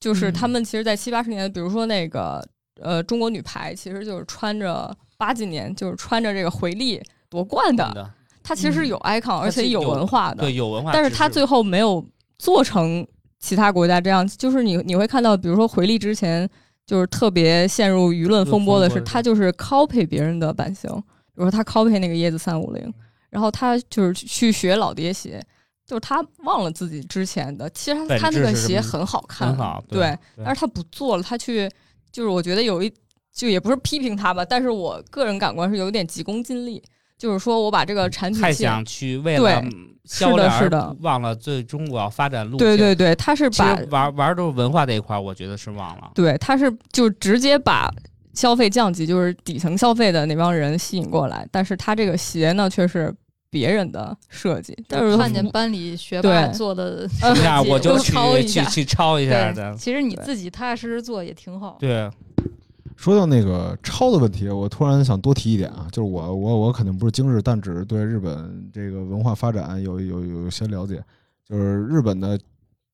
就是他们其实，在七八十年代，比如说那个呃中国女排，其实就是穿着八几年就是穿着这个回力夺冠的，的，它其实是有 icon，、而且有文化的，对有文化，但是它最后没有做成其他国家这样，就是你你会看到，比如说回力之前就是特别陷入舆论风波的是，他就是 copy 别人的版型，比如说他 copy 那个椰子三五零，然后他就是去学老爹鞋。就是他忘了自己之前的，其实他他那个鞋很好看，很好，对，对。但是他不做了，他去就是我觉得有一就也不是批评他吧，但是我个人感官是有点急功近利，就是说我把这个产品太想去为了销量而是的忘了最终我要发展路线。对对对，他是把实玩玩都是文化这一块儿，我觉得是忘了。对，他是就直接把消费降级，就是底层消费的那帮人吸引过来，但是他这个鞋呢却是别人的设计，但是看见班里学霸做的呃这样我就去抄一下去去抄一下，的。其实你自己踏踏实实做也挺好。对，说到那个抄的问题，我突然想多提一点啊，就是我我我肯定不是精日，但只是对日本这个文化发展有有有有些了解。就是日本的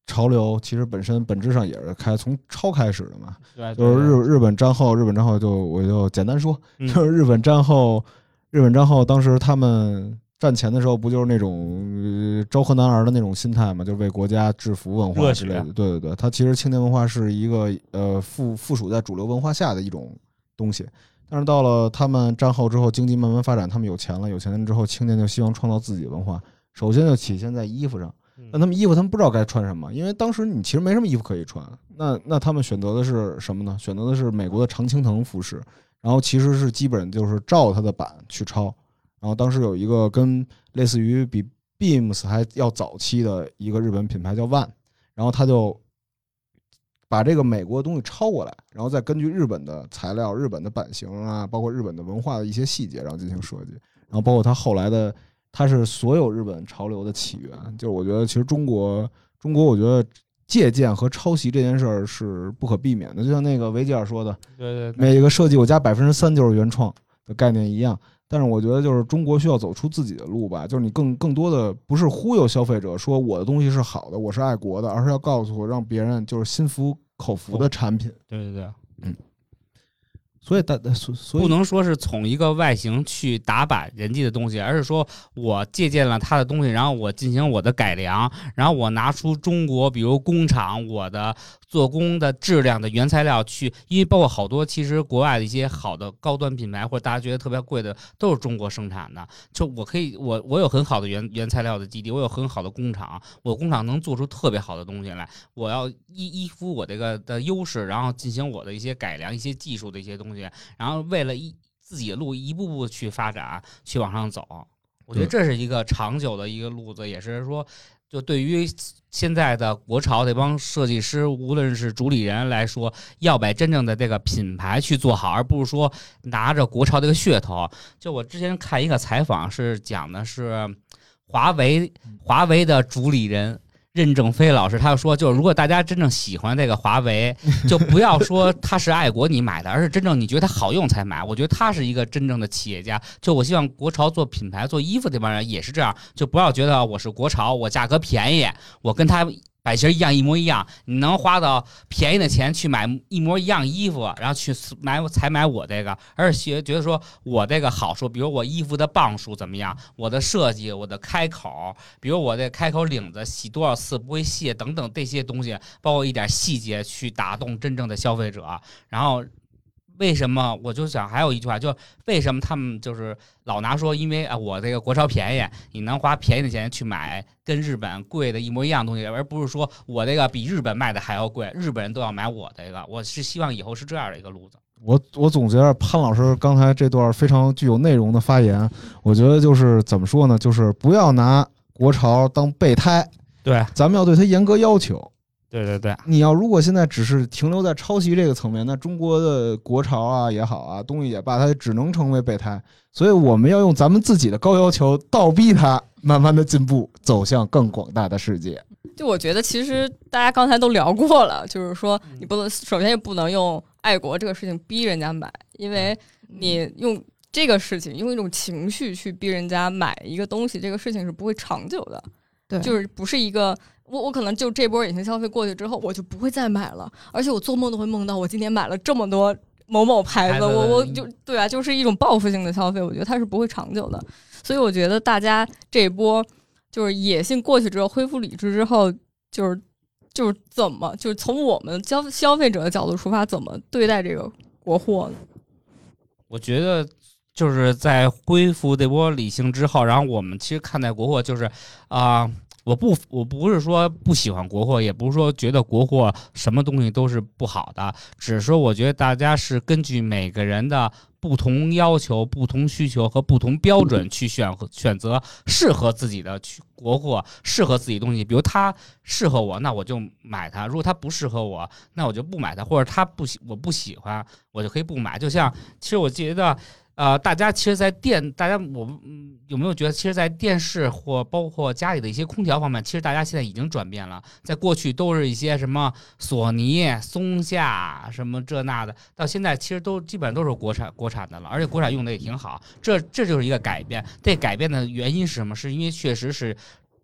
潮流，其实本身本质上也是开从抄开始的嘛。对，就是日日本战后，日本战后就我就简单说，嗯就是日本战后，日本战后当时他们战前的时候，不就是那种、呃、昭和男儿的那种心态嘛，就为国家制服文化之类的。对对对，它其实青年文化是一个呃附附属在主流文化下的一种东西。但是到了他们战后之后，经济慢慢发展，他们有钱了，有钱了之后，青年就希望创造自己的文化。首先就体现在衣服上，嗯但他们衣服他们不知道该穿什么，因为当时你其实没什么衣服可以穿。那那他们选择的是什么呢？选择的是美国的常青藤服饰，然后其实是基本就是照它的版去抄。然后当时有一个跟类似于比 Beams 还要早期的一个日本品牌叫 One，然后他就把这个美国的东西抄过来，然后再根据日本的材料、日本的版型啊，包括日本的文化的一些细节，然后进行设计。然后包括他后来的，他是所有日本潮流的起源。就是我觉得其实中国中国，我觉得借鉴和抄袭这件事儿是不可避免的。就像那个维吉尔说的，对对对，每个设计我加百分之三就是原创的概念一样。但是我觉得就是中国需要走出自己的路吧，就是你更更多的不是忽悠消费者说我的东西是好的，我是爱国的，而是要告诉我让别人就是心服口服的产品。对对对，所以大所所不能说是从一个外形去打板人家的东西，而是说我借鉴了他的东西，然后我进行我的改良，然后我拿出中国比如工厂我的做工的质量的原材料去，因为包括好多其实国外的一些好的高端品牌或者大家觉得特别贵的都是中国生产的，就我可以我我有很好的原原材料的基地，我有很好的工厂，我工厂能做出特别好的东西来，我要依依附我这个的优势，然后进行我的一些改良、一些技术的一些东西，然后为了一自己的路一步步去发展，去往上走。我觉得这是一个长久的一个路子，也是说，就对于现在的国潮这帮设计师，无论是主理人来说，要把真正的这个品牌去做好，而不是说拿着国潮这个噱头。就我之前看一个采访，是讲的是华为华为的主理人。任正非老师，他就说，就是如果大家真正喜欢这个华为，就不要说他是爱国你买的，而是真正你觉得它好用才买。我觉得他是一个真正的企业家。就我希望国潮做品牌、做衣服这帮人也是这样，就不要觉得我是国潮，我价格便宜，我跟他版型一样，一模一样，你能花到便宜的钱去买一模一样衣服，然后去买才买我这个，而且觉得说我这个好处，比如我衣服的磅数怎么样，我的设计，我的开口，比如我这开口领子洗多少次不会卸等等这些东西，包括一点细节去打动真正的消费者，然后。为什么我就想还有一句话，就为什么他们就是老拿说，因为啊我这个国潮便宜，你能花便宜的钱去买跟日本贵的一模一样东西，而不是说我这个比日本卖的还要贵，日本人都要买我这个。我是希望以后是这样的一个路子。我我总结着潘老师刚才这段非常具有内容的发言，我觉得就是怎么说呢？就是不要拿国潮当备胎，对，咱们要对它严格要求。对对对，你要如果现在只是停留在抄袭这个层面，那中国的国潮啊也好啊，东西也罢，它只能成为备胎。所以我们要用咱们自己的高要求，倒逼它慢慢的进步，走向更广大的世界。就我觉得，其实大家刚才都聊过了，就是说你不能，首先也不能用爱国这个事情逼人家买，因为你用这个事情用一种情绪去逼人家买一个东西，这个事情是不会长久的。对，就是不是一个。我我可能就这波隐形消费过去之后，我就不会再买了，而且我做梦都会梦到我今年买了这么多某某牌子，我我就对啊，就是一种报复性的消费，我觉得它是不会长久的。所以我觉得大家这一波就是野性过去之后，恢复理智之后，就是就是怎么就是从我们消消费者的角度出发，怎么对待这个国货呢？我觉得就是在恢复这波理性之后，然后我们其实看待国货就是啊。我不，我不是说不喜欢国货，也不是说觉得国货什么东西都是不好的，只是说我觉得大家是根据每个人的不同要求、不同需求和不同标准去选选择适合自己的去国货，适合自己东西。比如它适合我，那我就买它；如果它不适合我，那我就不买它，或者它不喜我不喜欢，我就可以不买。就像其实我觉得。呃，大家其实，在电，大家我嗯有没有觉得，其实，在电视或包括家里的一些空调方面，其实大家现在已经转变了。在过去都是一些什么索尼、松下什么这那的，到现在其实都基本上都是国产国产的了，而且国产用的也挺好。这这就是一个改变。这改变的原因是什么？是因为确实是。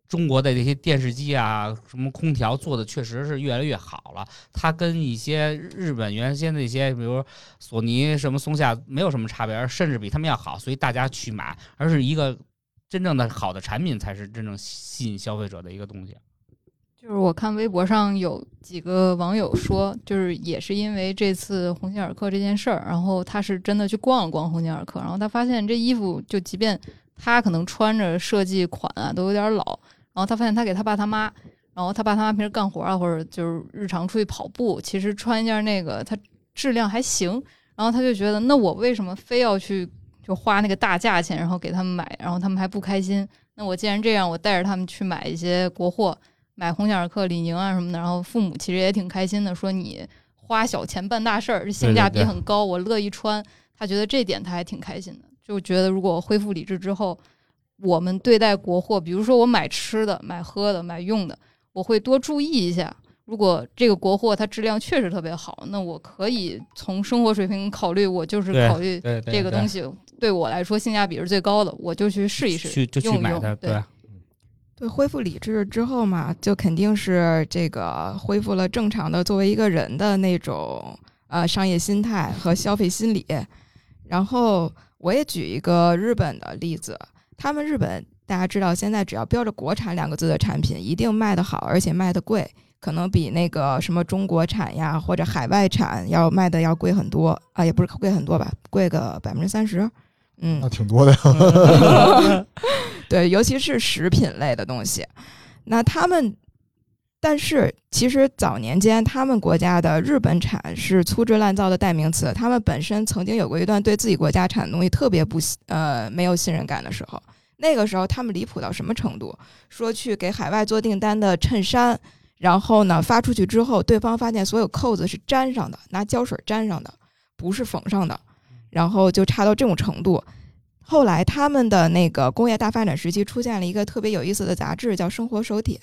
中国的这些电视机啊，什么空调做的确实是越来越好了。它跟一些日本原先的一些，比如索尼、什么松下，没有什么差别，甚至比他们要好。所以大家去买，而是一个真正的好的产品，才是真正吸引消费者的一个东西。就是我看微博上有几个网友说，就是也是因为这次鸿星尔克这件事儿，然后他是真的去逛了逛鸿星尔克，然后他发现这衣服就即便他可能穿着设计款啊都有点老。然后他发现他给他爸他妈，然后他爸他妈平时干活啊，或者就是日常出去跑步，其实穿一件那个，他质量还行。然后他就觉得，那我为什么非要去就花那个大价钱，然后给他们买，然后他们还不开心？那我既然这样，我带着他们去买一些国货，买红星尔克、李宁啊什么的，然后父母其实也挺开心的，说你花小钱办大事儿，性价比很高，我乐意穿。他觉得这点他还挺开心的，就觉得如果恢复理智之后。我们对待国货，比如说我买吃的、买喝的、买用的，我会多注意一下。如果这个国货它质量确实特别好，那我可以从生活水平考虑，我就是考虑这个东西对我来说性价比是最高的，我就去试一试，去就去买它。对，对，恢复理智之后嘛，就肯定是这个恢复了正常的作为一个人的那种呃商业心态和消费心理。然后我也举一个日本的例子。他们日本，大家知道，现在只要标着“国产”两个字的产品，一定卖得好，而且卖得贵，可能比那个什么中国产呀或者海外产要卖的要贵很多啊，也不是贵很多吧，贵个百分之三十，嗯，那挺多的呀。对，尤其是食品类的东西，那他们，但是其实早年间他们国家的日本产是粗制滥造的代名词，他们本身曾经有过一段对自己国家产的东西特别不呃没有信任感的时候。那个时候他们离谱到什么程度？说去给海外做订单的衬衫，然后呢发出去之后，对方发现所有扣子是粘上的，拿胶水粘上的，不是缝上的，然后就差到这种程度。后来他们的那个工业大发展时期，出现了一个特别有意思的杂志，叫《生活手帖》。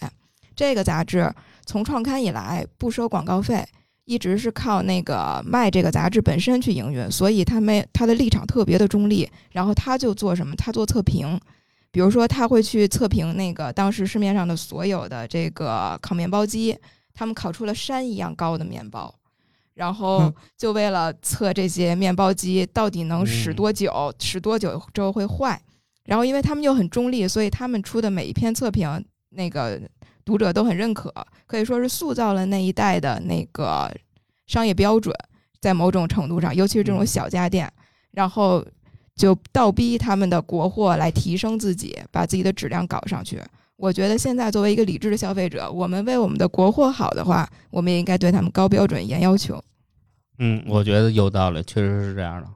这个杂志从创刊以来不收广告费，一直是靠那个卖这个杂志本身去营运，所以他没他的立场特别的中立。然后他就做什么？他做测评。比如说他会去测评那个当时市面上的所有的这个烤面包机，他们烤出了山一样高的面包，然后嗯就为了测这些面包机到底能使多久，使多久之后会坏，然后因为他们又很中立，所以他们出的每一篇测评，那个读者都很认可，可以说是塑造了那一代的那个商业标准，在某种程度上，尤其是这种嗯小家电，然后就倒逼他们的国货来提升自己，把自己的质量搞上去。我觉得现在作为一个理智的消费者，我们为我们的国货好的话，我们也应该对他们高标准、严要求。嗯，我觉得有道理，确实是这样的。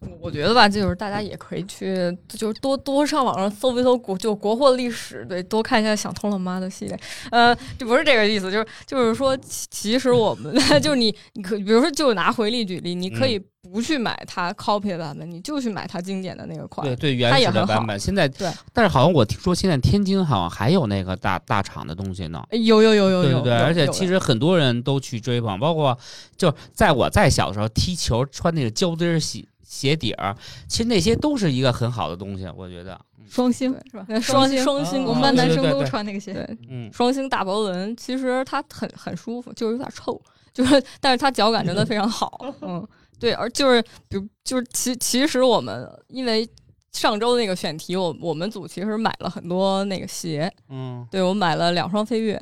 我我觉得吧，就是大家也可以去，就是多多上网上搜一搜国就国货历史，对，多看一下想通了妈的系列。呃，这不是这个意思，就是就是说，其其实我们 就是你，你可比如说，就拿回力举例，你可以不去买它 copy 的版本，你就去买它经典的那个款。对对，原始的版本。现在对，但是好像我听说现在天津好像还有那个大大厂的东西呢。哎有有有有有，对对对，有而且其实很多人都去追捧，包括就在我在小时候踢球穿那个胶跟儿鞋鞋底儿，其实那些都是一个很好的东西，我觉得。嗯双星是吧？双星，双星，我们班男生都穿那个鞋。对嗯，双星大薄轮，其实它很很舒服，就是有点臭，就是但是它脚感真的非常好，嗯，对，而就是比如就是其其实我们因为上周那个选题，我我们组其实买了很多那个鞋，嗯，对我买了两双飞跃，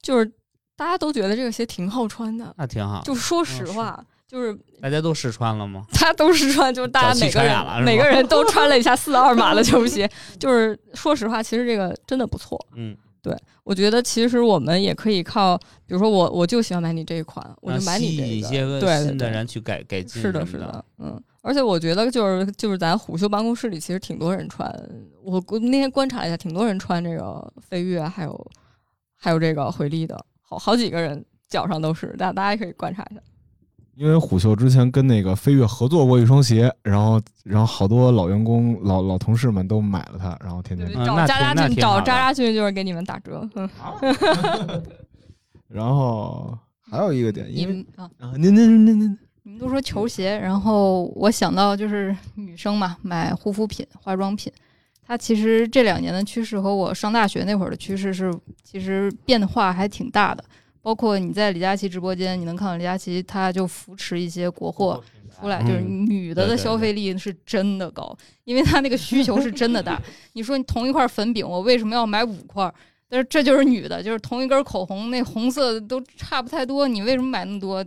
就是大家都觉得这个鞋挺好穿的，那挺好。就说实话，就是大家都试穿了吗？大家都试穿，就是大家每个人每个人都穿了一下四二码的球 鞋，就是说实话，其实这个真的不错。嗯，对我觉得其实我们也可以靠，比如说我我就喜欢买你这一款，我就买你这个。吸引一些新的人去改改进。是的，是的，嗯。而且我觉得就是就是咱虎嗅办公室里其实挺多人穿，我我那天观察了一下，挺多人穿这个飞跃，还有还有这个回力的，好好几个人脚上都是，大大家可以观察一下。因为虎嗅之前跟那个飞跃合作过一双鞋，然后然后好多老员工、老老同事们都买了它，然后天天找渣渣挺那俊，找渣渣俊就是给你们打折，嗯。然后还有一个点，因为啊，您您您您，你们都说球鞋，然后我想到就是女生嘛，买护肤品、化妆品。它其实这两年的趋势和我上大学那会儿的趋势是，其实变化还挺大的。包括你在李佳琦直播间，你能看到李佳琦他就扶持一些国货出来，就是嗯女的的消费力是真的高，因为她那个需求是真的大。你说你同一块粉饼，我为什么要买五块？但是这就是女的，就是同一根口红，那红色都差不太多，你为什么买那么多？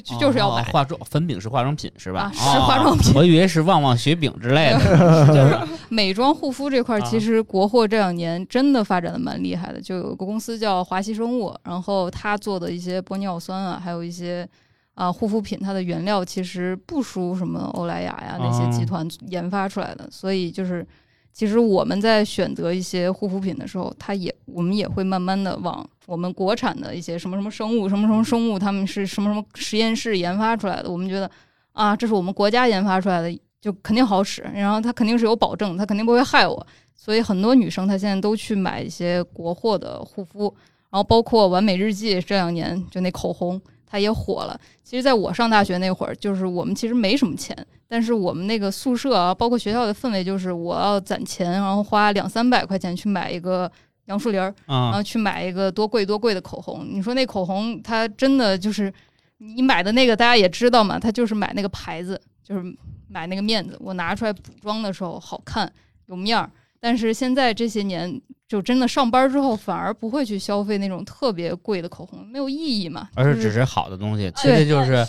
就就就是要买。哦化妆粉饼是化妆品是吧？啊是哦化妆品我以为是旺旺雪饼之类的。就是 美妆护肤这块，啊其实国货这两年真的发展的蛮厉害的。就有个公司叫华熙生物，然后它做的一些玻尿酸啊，还有一些啊护肤品，它的原料其实不输什么欧莱雅呀那些集团研发出来的。所以就是，其实我们在选择一些护肤品的时候，它也我们也会慢慢的往我们国产的一些什么什么生物、什么什么生物，他们是什么什么实验室研发出来的，我们觉得啊，这是我们国家研发出来的。就肯定好使，然后它肯定是有保证，它肯定不会害我，所以很多女生她现在都去买一些国货的护肤，然后包括完美日记这两年就那口红它也火了。其实，在我上大学那会儿，就是我们其实没什么钱，但是我们那个宿舍啊，包括学校的氛围，就是我要攒钱，然后花两三百块钱去买一个杨树林儿，然啊后去买一个多贵多贵的口红。你说那口红它真的就是你买的那个，大家也知道嘛，它就是买那个牌子，就是买那个面子。我拿出来补妆的时候好看有面儿，但是现在这些年就真的上班之后，反而不会去消费那种特别贵的口红，没有意义嘛。就而是只是好的东西，其实就是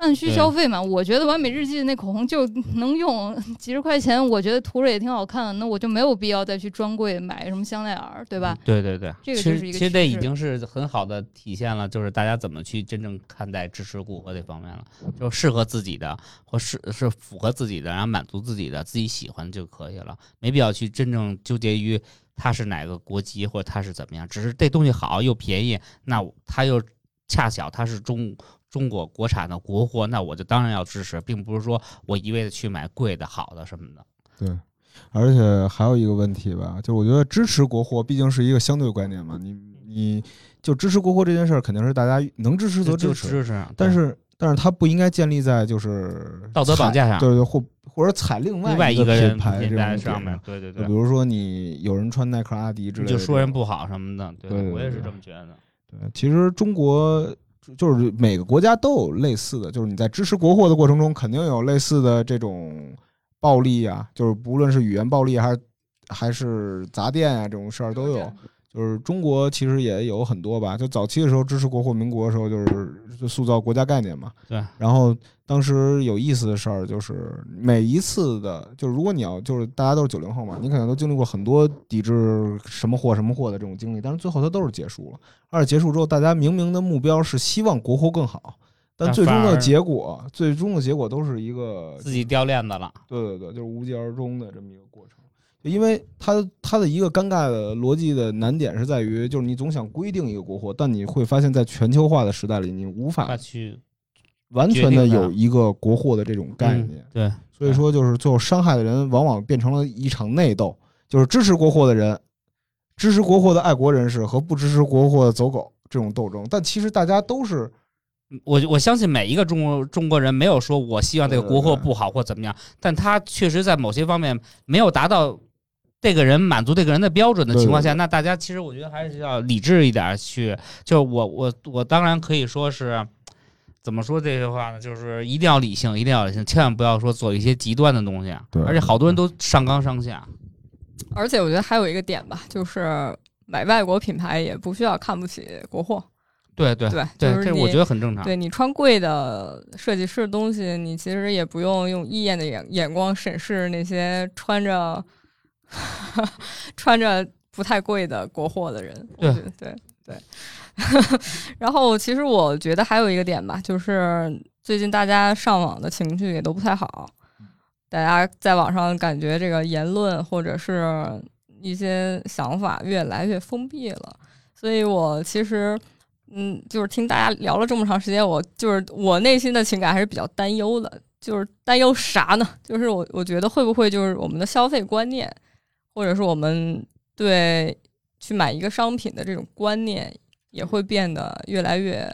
按需对消费嘛。我觉得完美日记那口红就能用几十块钱，我觉得涂着也挺好看的，那我就没有必要再去专柜买什么香奈儿，对吧？对对对，这个就是一个实其实这已经是很好的体现了，就是大家怎么去真正看待支持顾客这方面了，就适合自己的或是是符合自己的，然后满足自己的自己喜欢就可以了，没必要去真正纠结于它是哪个国籍或者它是怎么样，只是这东西好又便宜，那它又恰巧它是中。中国国产的国货，那我就当然要支持，并不是说我一味的去买贵的、好的什么的。对，而且还有一个问题吧，就我觉得支持国货毕竟是一个相对观念嘛，你你就支持国货这件事儿，肯定是大家能支持则就支持，支持，但是但是它不应该建立在就是道德绑架上对对，或或者踩另另外一个人品牌这品牌种上面，对对对比，如说你有人穿耐克、阿迪之类的，就说人不好什么的，对我也是这么觉得。对，其实中国就是每个国家都有类似的，就是你在支持国货的过程中，肯定有类似的这种暴力啊，就是不论是语言暴力还是还是砸店啊这种事儿都有。就是中国其实也有很多吧，就早期的时候支持国货民国的时候，就是就塑造国家概念嘛。对。然后当时有意思的事儿就是每一次的，就是如果你要就是大家都是九零后嘛，你可能都经历过很多抵制什么货什么货的这种经历，但是最后它都是结束了。而且结束之后，大家明明的目标是希望国货更好，但最终的结果，最终的结果都是一个自己掉链子了，对对对，就是无疾而终的这么一个。因为它它的一个尴尬的逻辑的难点是在于，就是你总想规定一个国货，但你会发现在全球化的时代里，你无法去完全的有一个国货的这种概嗯念。对所以说，就是最后伤害的人往往变成了一场内斗，就是支持国货的人、支持国货的爱国人士和不支持国货的走狗这种斗争。但其实大家都是我我相信每一个中国中国人没有说我希望这个国货不好或怎么样，但他确实在某些方面没有达到这个人满足这个人的标准的情况下，那大家其实我觉得还是要理智一点儿去。就是我我我当然可以说是怎么说这些话呢？就是一定要理性，一定要理性，千万不要说做一些极端的东西。而且好多人都上纲上线。而且我觉得还有一个点吧，就是买外国品牌也不需要看不起国货，对对对对，就是这我觉得很正常。对你穿贵的设计师的东西，你其实也不用用异样的眼眼光审视那些穿着 穿着不太贵的国货的人。我对觉得对对。然后其实我觉得还有一个点吧，就是最近大家上网的情绪也都不太好，大家在网上感觉这个言论或者是一些想法越来越封闭了，所以我其实。嗯，就是听大家聊了这么长时间，我就是我内心的情感还是比较担忧的。就是担忧啥呢？就是我我觉得会不会就是我们的消费观念，或者是我们对去买一个商品的这种观念，也会变得越来越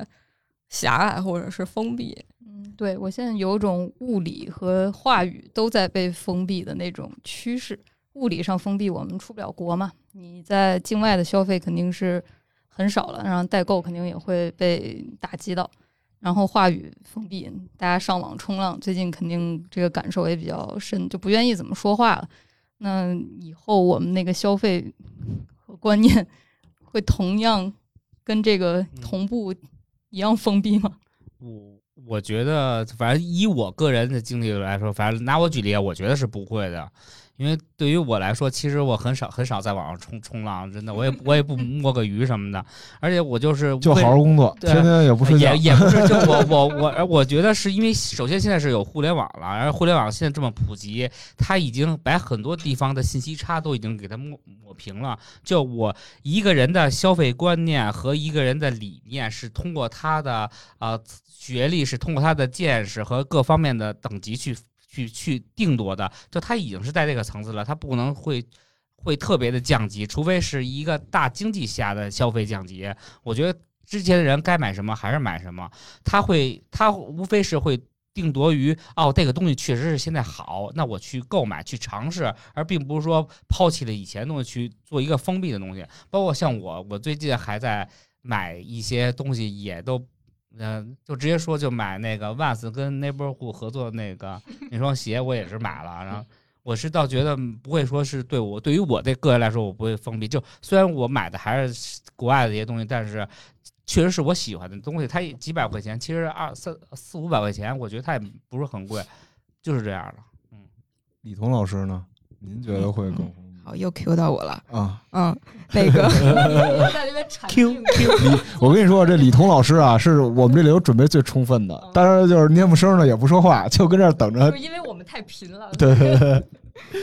狭隘或者是封闭。嗯，对我现在有种物理和话语都在被封闭的那种趋势。物理上封闭，我们出不了国嘛，你在境外的消费肯定是很少了，然后代购肯定也会被打击到。然后话语封闭，大家上网冲浪，最近肯定这个感受也比较深，就不愿意怎么说话了。那以后我们那个消费和观念会同样跟这个同步一样封闭吗？我我觉得，反正以我个人的经历来说，反正拿我举例，我觉得是不会的。因为对于我来说，其实我很少很少在网上冲冲浪，真的，我也我也不 摸个鱼什么的，而且我就是就好好工作，对天天也不睡觉也。也不是，就 我我我，我觉得是因为首先现在是有互联网了，而互联网现在这么普及，它已经把很多地方的信息差都已经给它抹抹平了。就我一个人的消费观念和一个人的理念是通过他的呃学历，是通过他的见识和各方面的等级去去去定夺的，就他已经是在这个层次了，他不能会。会特别的降级，除非是一个大经济下的消费降级。我觉得之前的人该买什么还是买什么，他会他无非是会定夺于哦这个东西确实是现在好，那我去购买去尝试，而并不是说抛弃了以前东西去做一个封闭的东西。包括像我，我最近还在买一些东西，也都。嗯、就直接说就买那个 Vans 跟 Neighborhood 合作的那个 那双鞋，我也是买了，然后 我是倒觉得不会说是对我对于我这个人来说，我不会封闭。就虽然我买的还是国外的一些东西，但是确实是我喜欢的东西。它也几百块钱，其实二三四五百块钱，我觉得它也不是很贵，就是这样的。嗯李彤老师呢？您觉得会更封 闭好，又 Q 到我了。啊？嗯，那个 在那边 Q Q 我跟你说，这李彤老师啊，是我们这里有准备最充分的，当然就是捏不声的，也不说话，就跟这儿等着就是因为我们太贫了。对对对，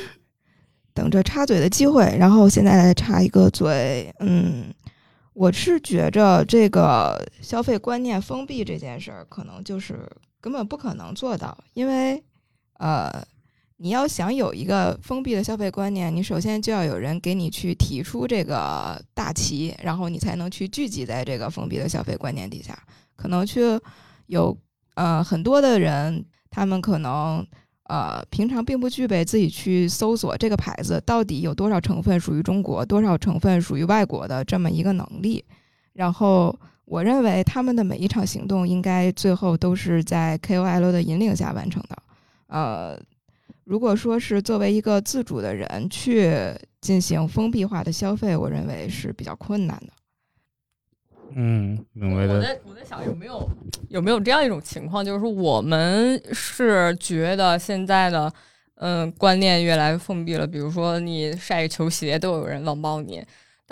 等着插嘴的机会，然后现在来插一个嘴。嗯，我是觉着这个消费观念封闭这件事儿，可能就是根本不可能做到，因为呃，你要想有一个封闭的消费观念，你首先就要有人给你去提出这个大旗，然后你才能去聚集在这个封闭的消费观念底下，可能去有呃，很多的人他们可能呃平常并不具备自己去搜索这个牌子到底有多少成分属于中国，多少成分属于外国的这么一个能力。然后，我认为他们的每一场行动应该最后都是在 KOL 的引领下完成的。呃，如果说是作为一个自主的人去进行封闭化的消费，我认为是比较困难的。嗯，明白的我。在我在想有没有有没有这样一种情况，就是说我们是觉得现在的嗯观念越来越封闭了，比如说你晒个球鞋都有人网暴你，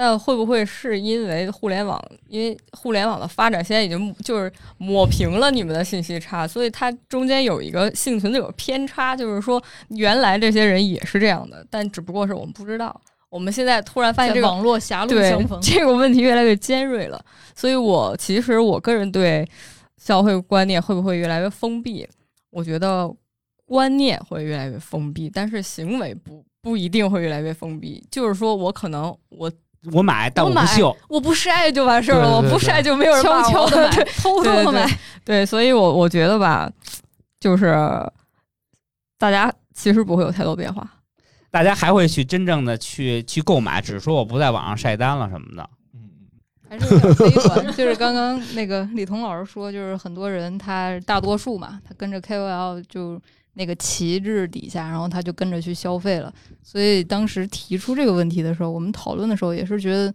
但会不会是因为互联网，因为互联网的发展现在已经就是抹平了你们的信息差，所以它中间有一个幸存的有偏差，就是说原来这些人也是这样的，但只不过是我们不知道。我们现在突然发现这个网络狭路相逢，这个问题越来越尖锐了，所以我其实我个人对消费观念会不会越来越封闭，我觉得观念会越来越封闭，但是行为不不一定会越来越封闭。就是说我可能我我买，但我不秀。我不晒就完事儿了，我不晒就没有人悄悄的买 对，偷偷的买。对，所以我我觉得吧，就是大家其实不会有太多变化。大家还会去真正的去去购买，只是说我不在网上晒单了什么的。嗯，还是有点悲观。就是刚刚那个李彤老师说，就是很多人他大多数嘛，他跟着 KOL 就那个旗帜底下，然后他就跟着去消费了。所以当时提出这个问题的时候，我们讨论的时候也是觉得。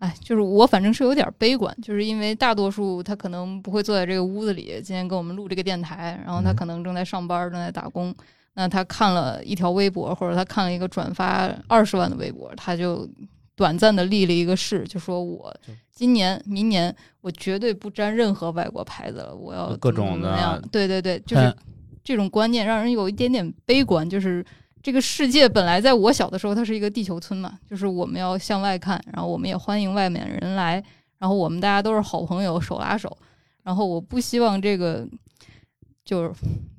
哎，就是我反正是有点悲观，就是因为大多数他可能不会坐在这个屋子里，今天跟我们录这个电台，然后他嗯可能正在上班，正在打工。那他看了一条微博，或者他看了一个转发二十万的微博，他就短暂的立了一个誓，就说我今年、明年我绝对不沾任何外国牌子了，我要各种的。对对对，就是嗯这种观念让人有一点点悲观，就是这个世界本来在我小的时候它是一个地球村嘛，就是我们要向外看，然后我们也欢迎外面人来，然后我们大家都是好朋友，手拉手。然后我不希望这个就是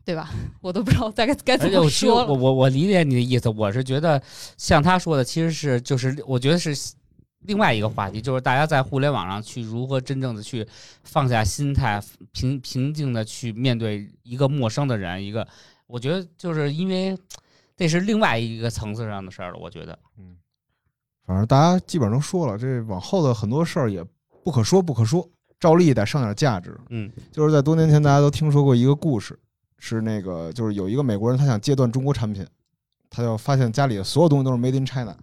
对吧？我都不知道大概该怎么说了。我我我理解你的意思，我是觉得像他说的，其实是就是我觉得是另外一个话题，就是大家在互联网上去如何真正的去放下心态，平平静的去面对一个陌生的人，一个我觉得就是因为这是另外一个层次上的事儿了，我觉得。嗯反正大家基本上都说了，这往后的很多事儿也不可说不可说，照例得上点价值。嗯就是在多年前，大家都听说过一个故事，是那个就是有一个美国人，他想戒断中国产品，他就发现家里的所有东西都是 Made in China。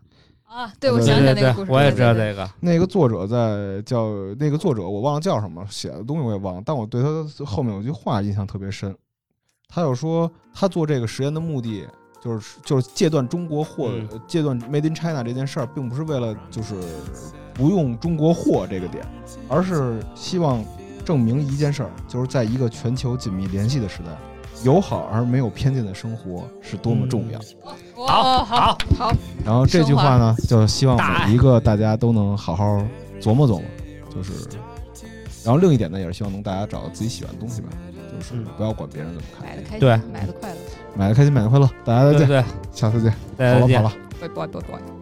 啊，对，我对想起来对对那个故事，我也知道这个。那个作者在叫那个作者，我忘了叫什么，写的东西我也忘了，但我对他后面有句话印象特别深。他就说，他做这个实验的目的就是就是戒断中国货，戒断 Made in China 这件事儿，并不是为了就是不用中国货这个点，而是希望证明一件事儿，就是在一个全球紧密联系的时代，友好而没有偏见的生活是多么重要。好好，好，然后这句话呢，就希望每一个大家都能好好琢磨琢磨，就是，然后另一点呢，也是希望能大家找到自己喜欢的东西吧，就是嗯不要管别人怎么看，买的开心，对买的快乐。买的开心，买的快乐，大家再见，对对，下次见，大家再见好了好。了。拜拜拜拜。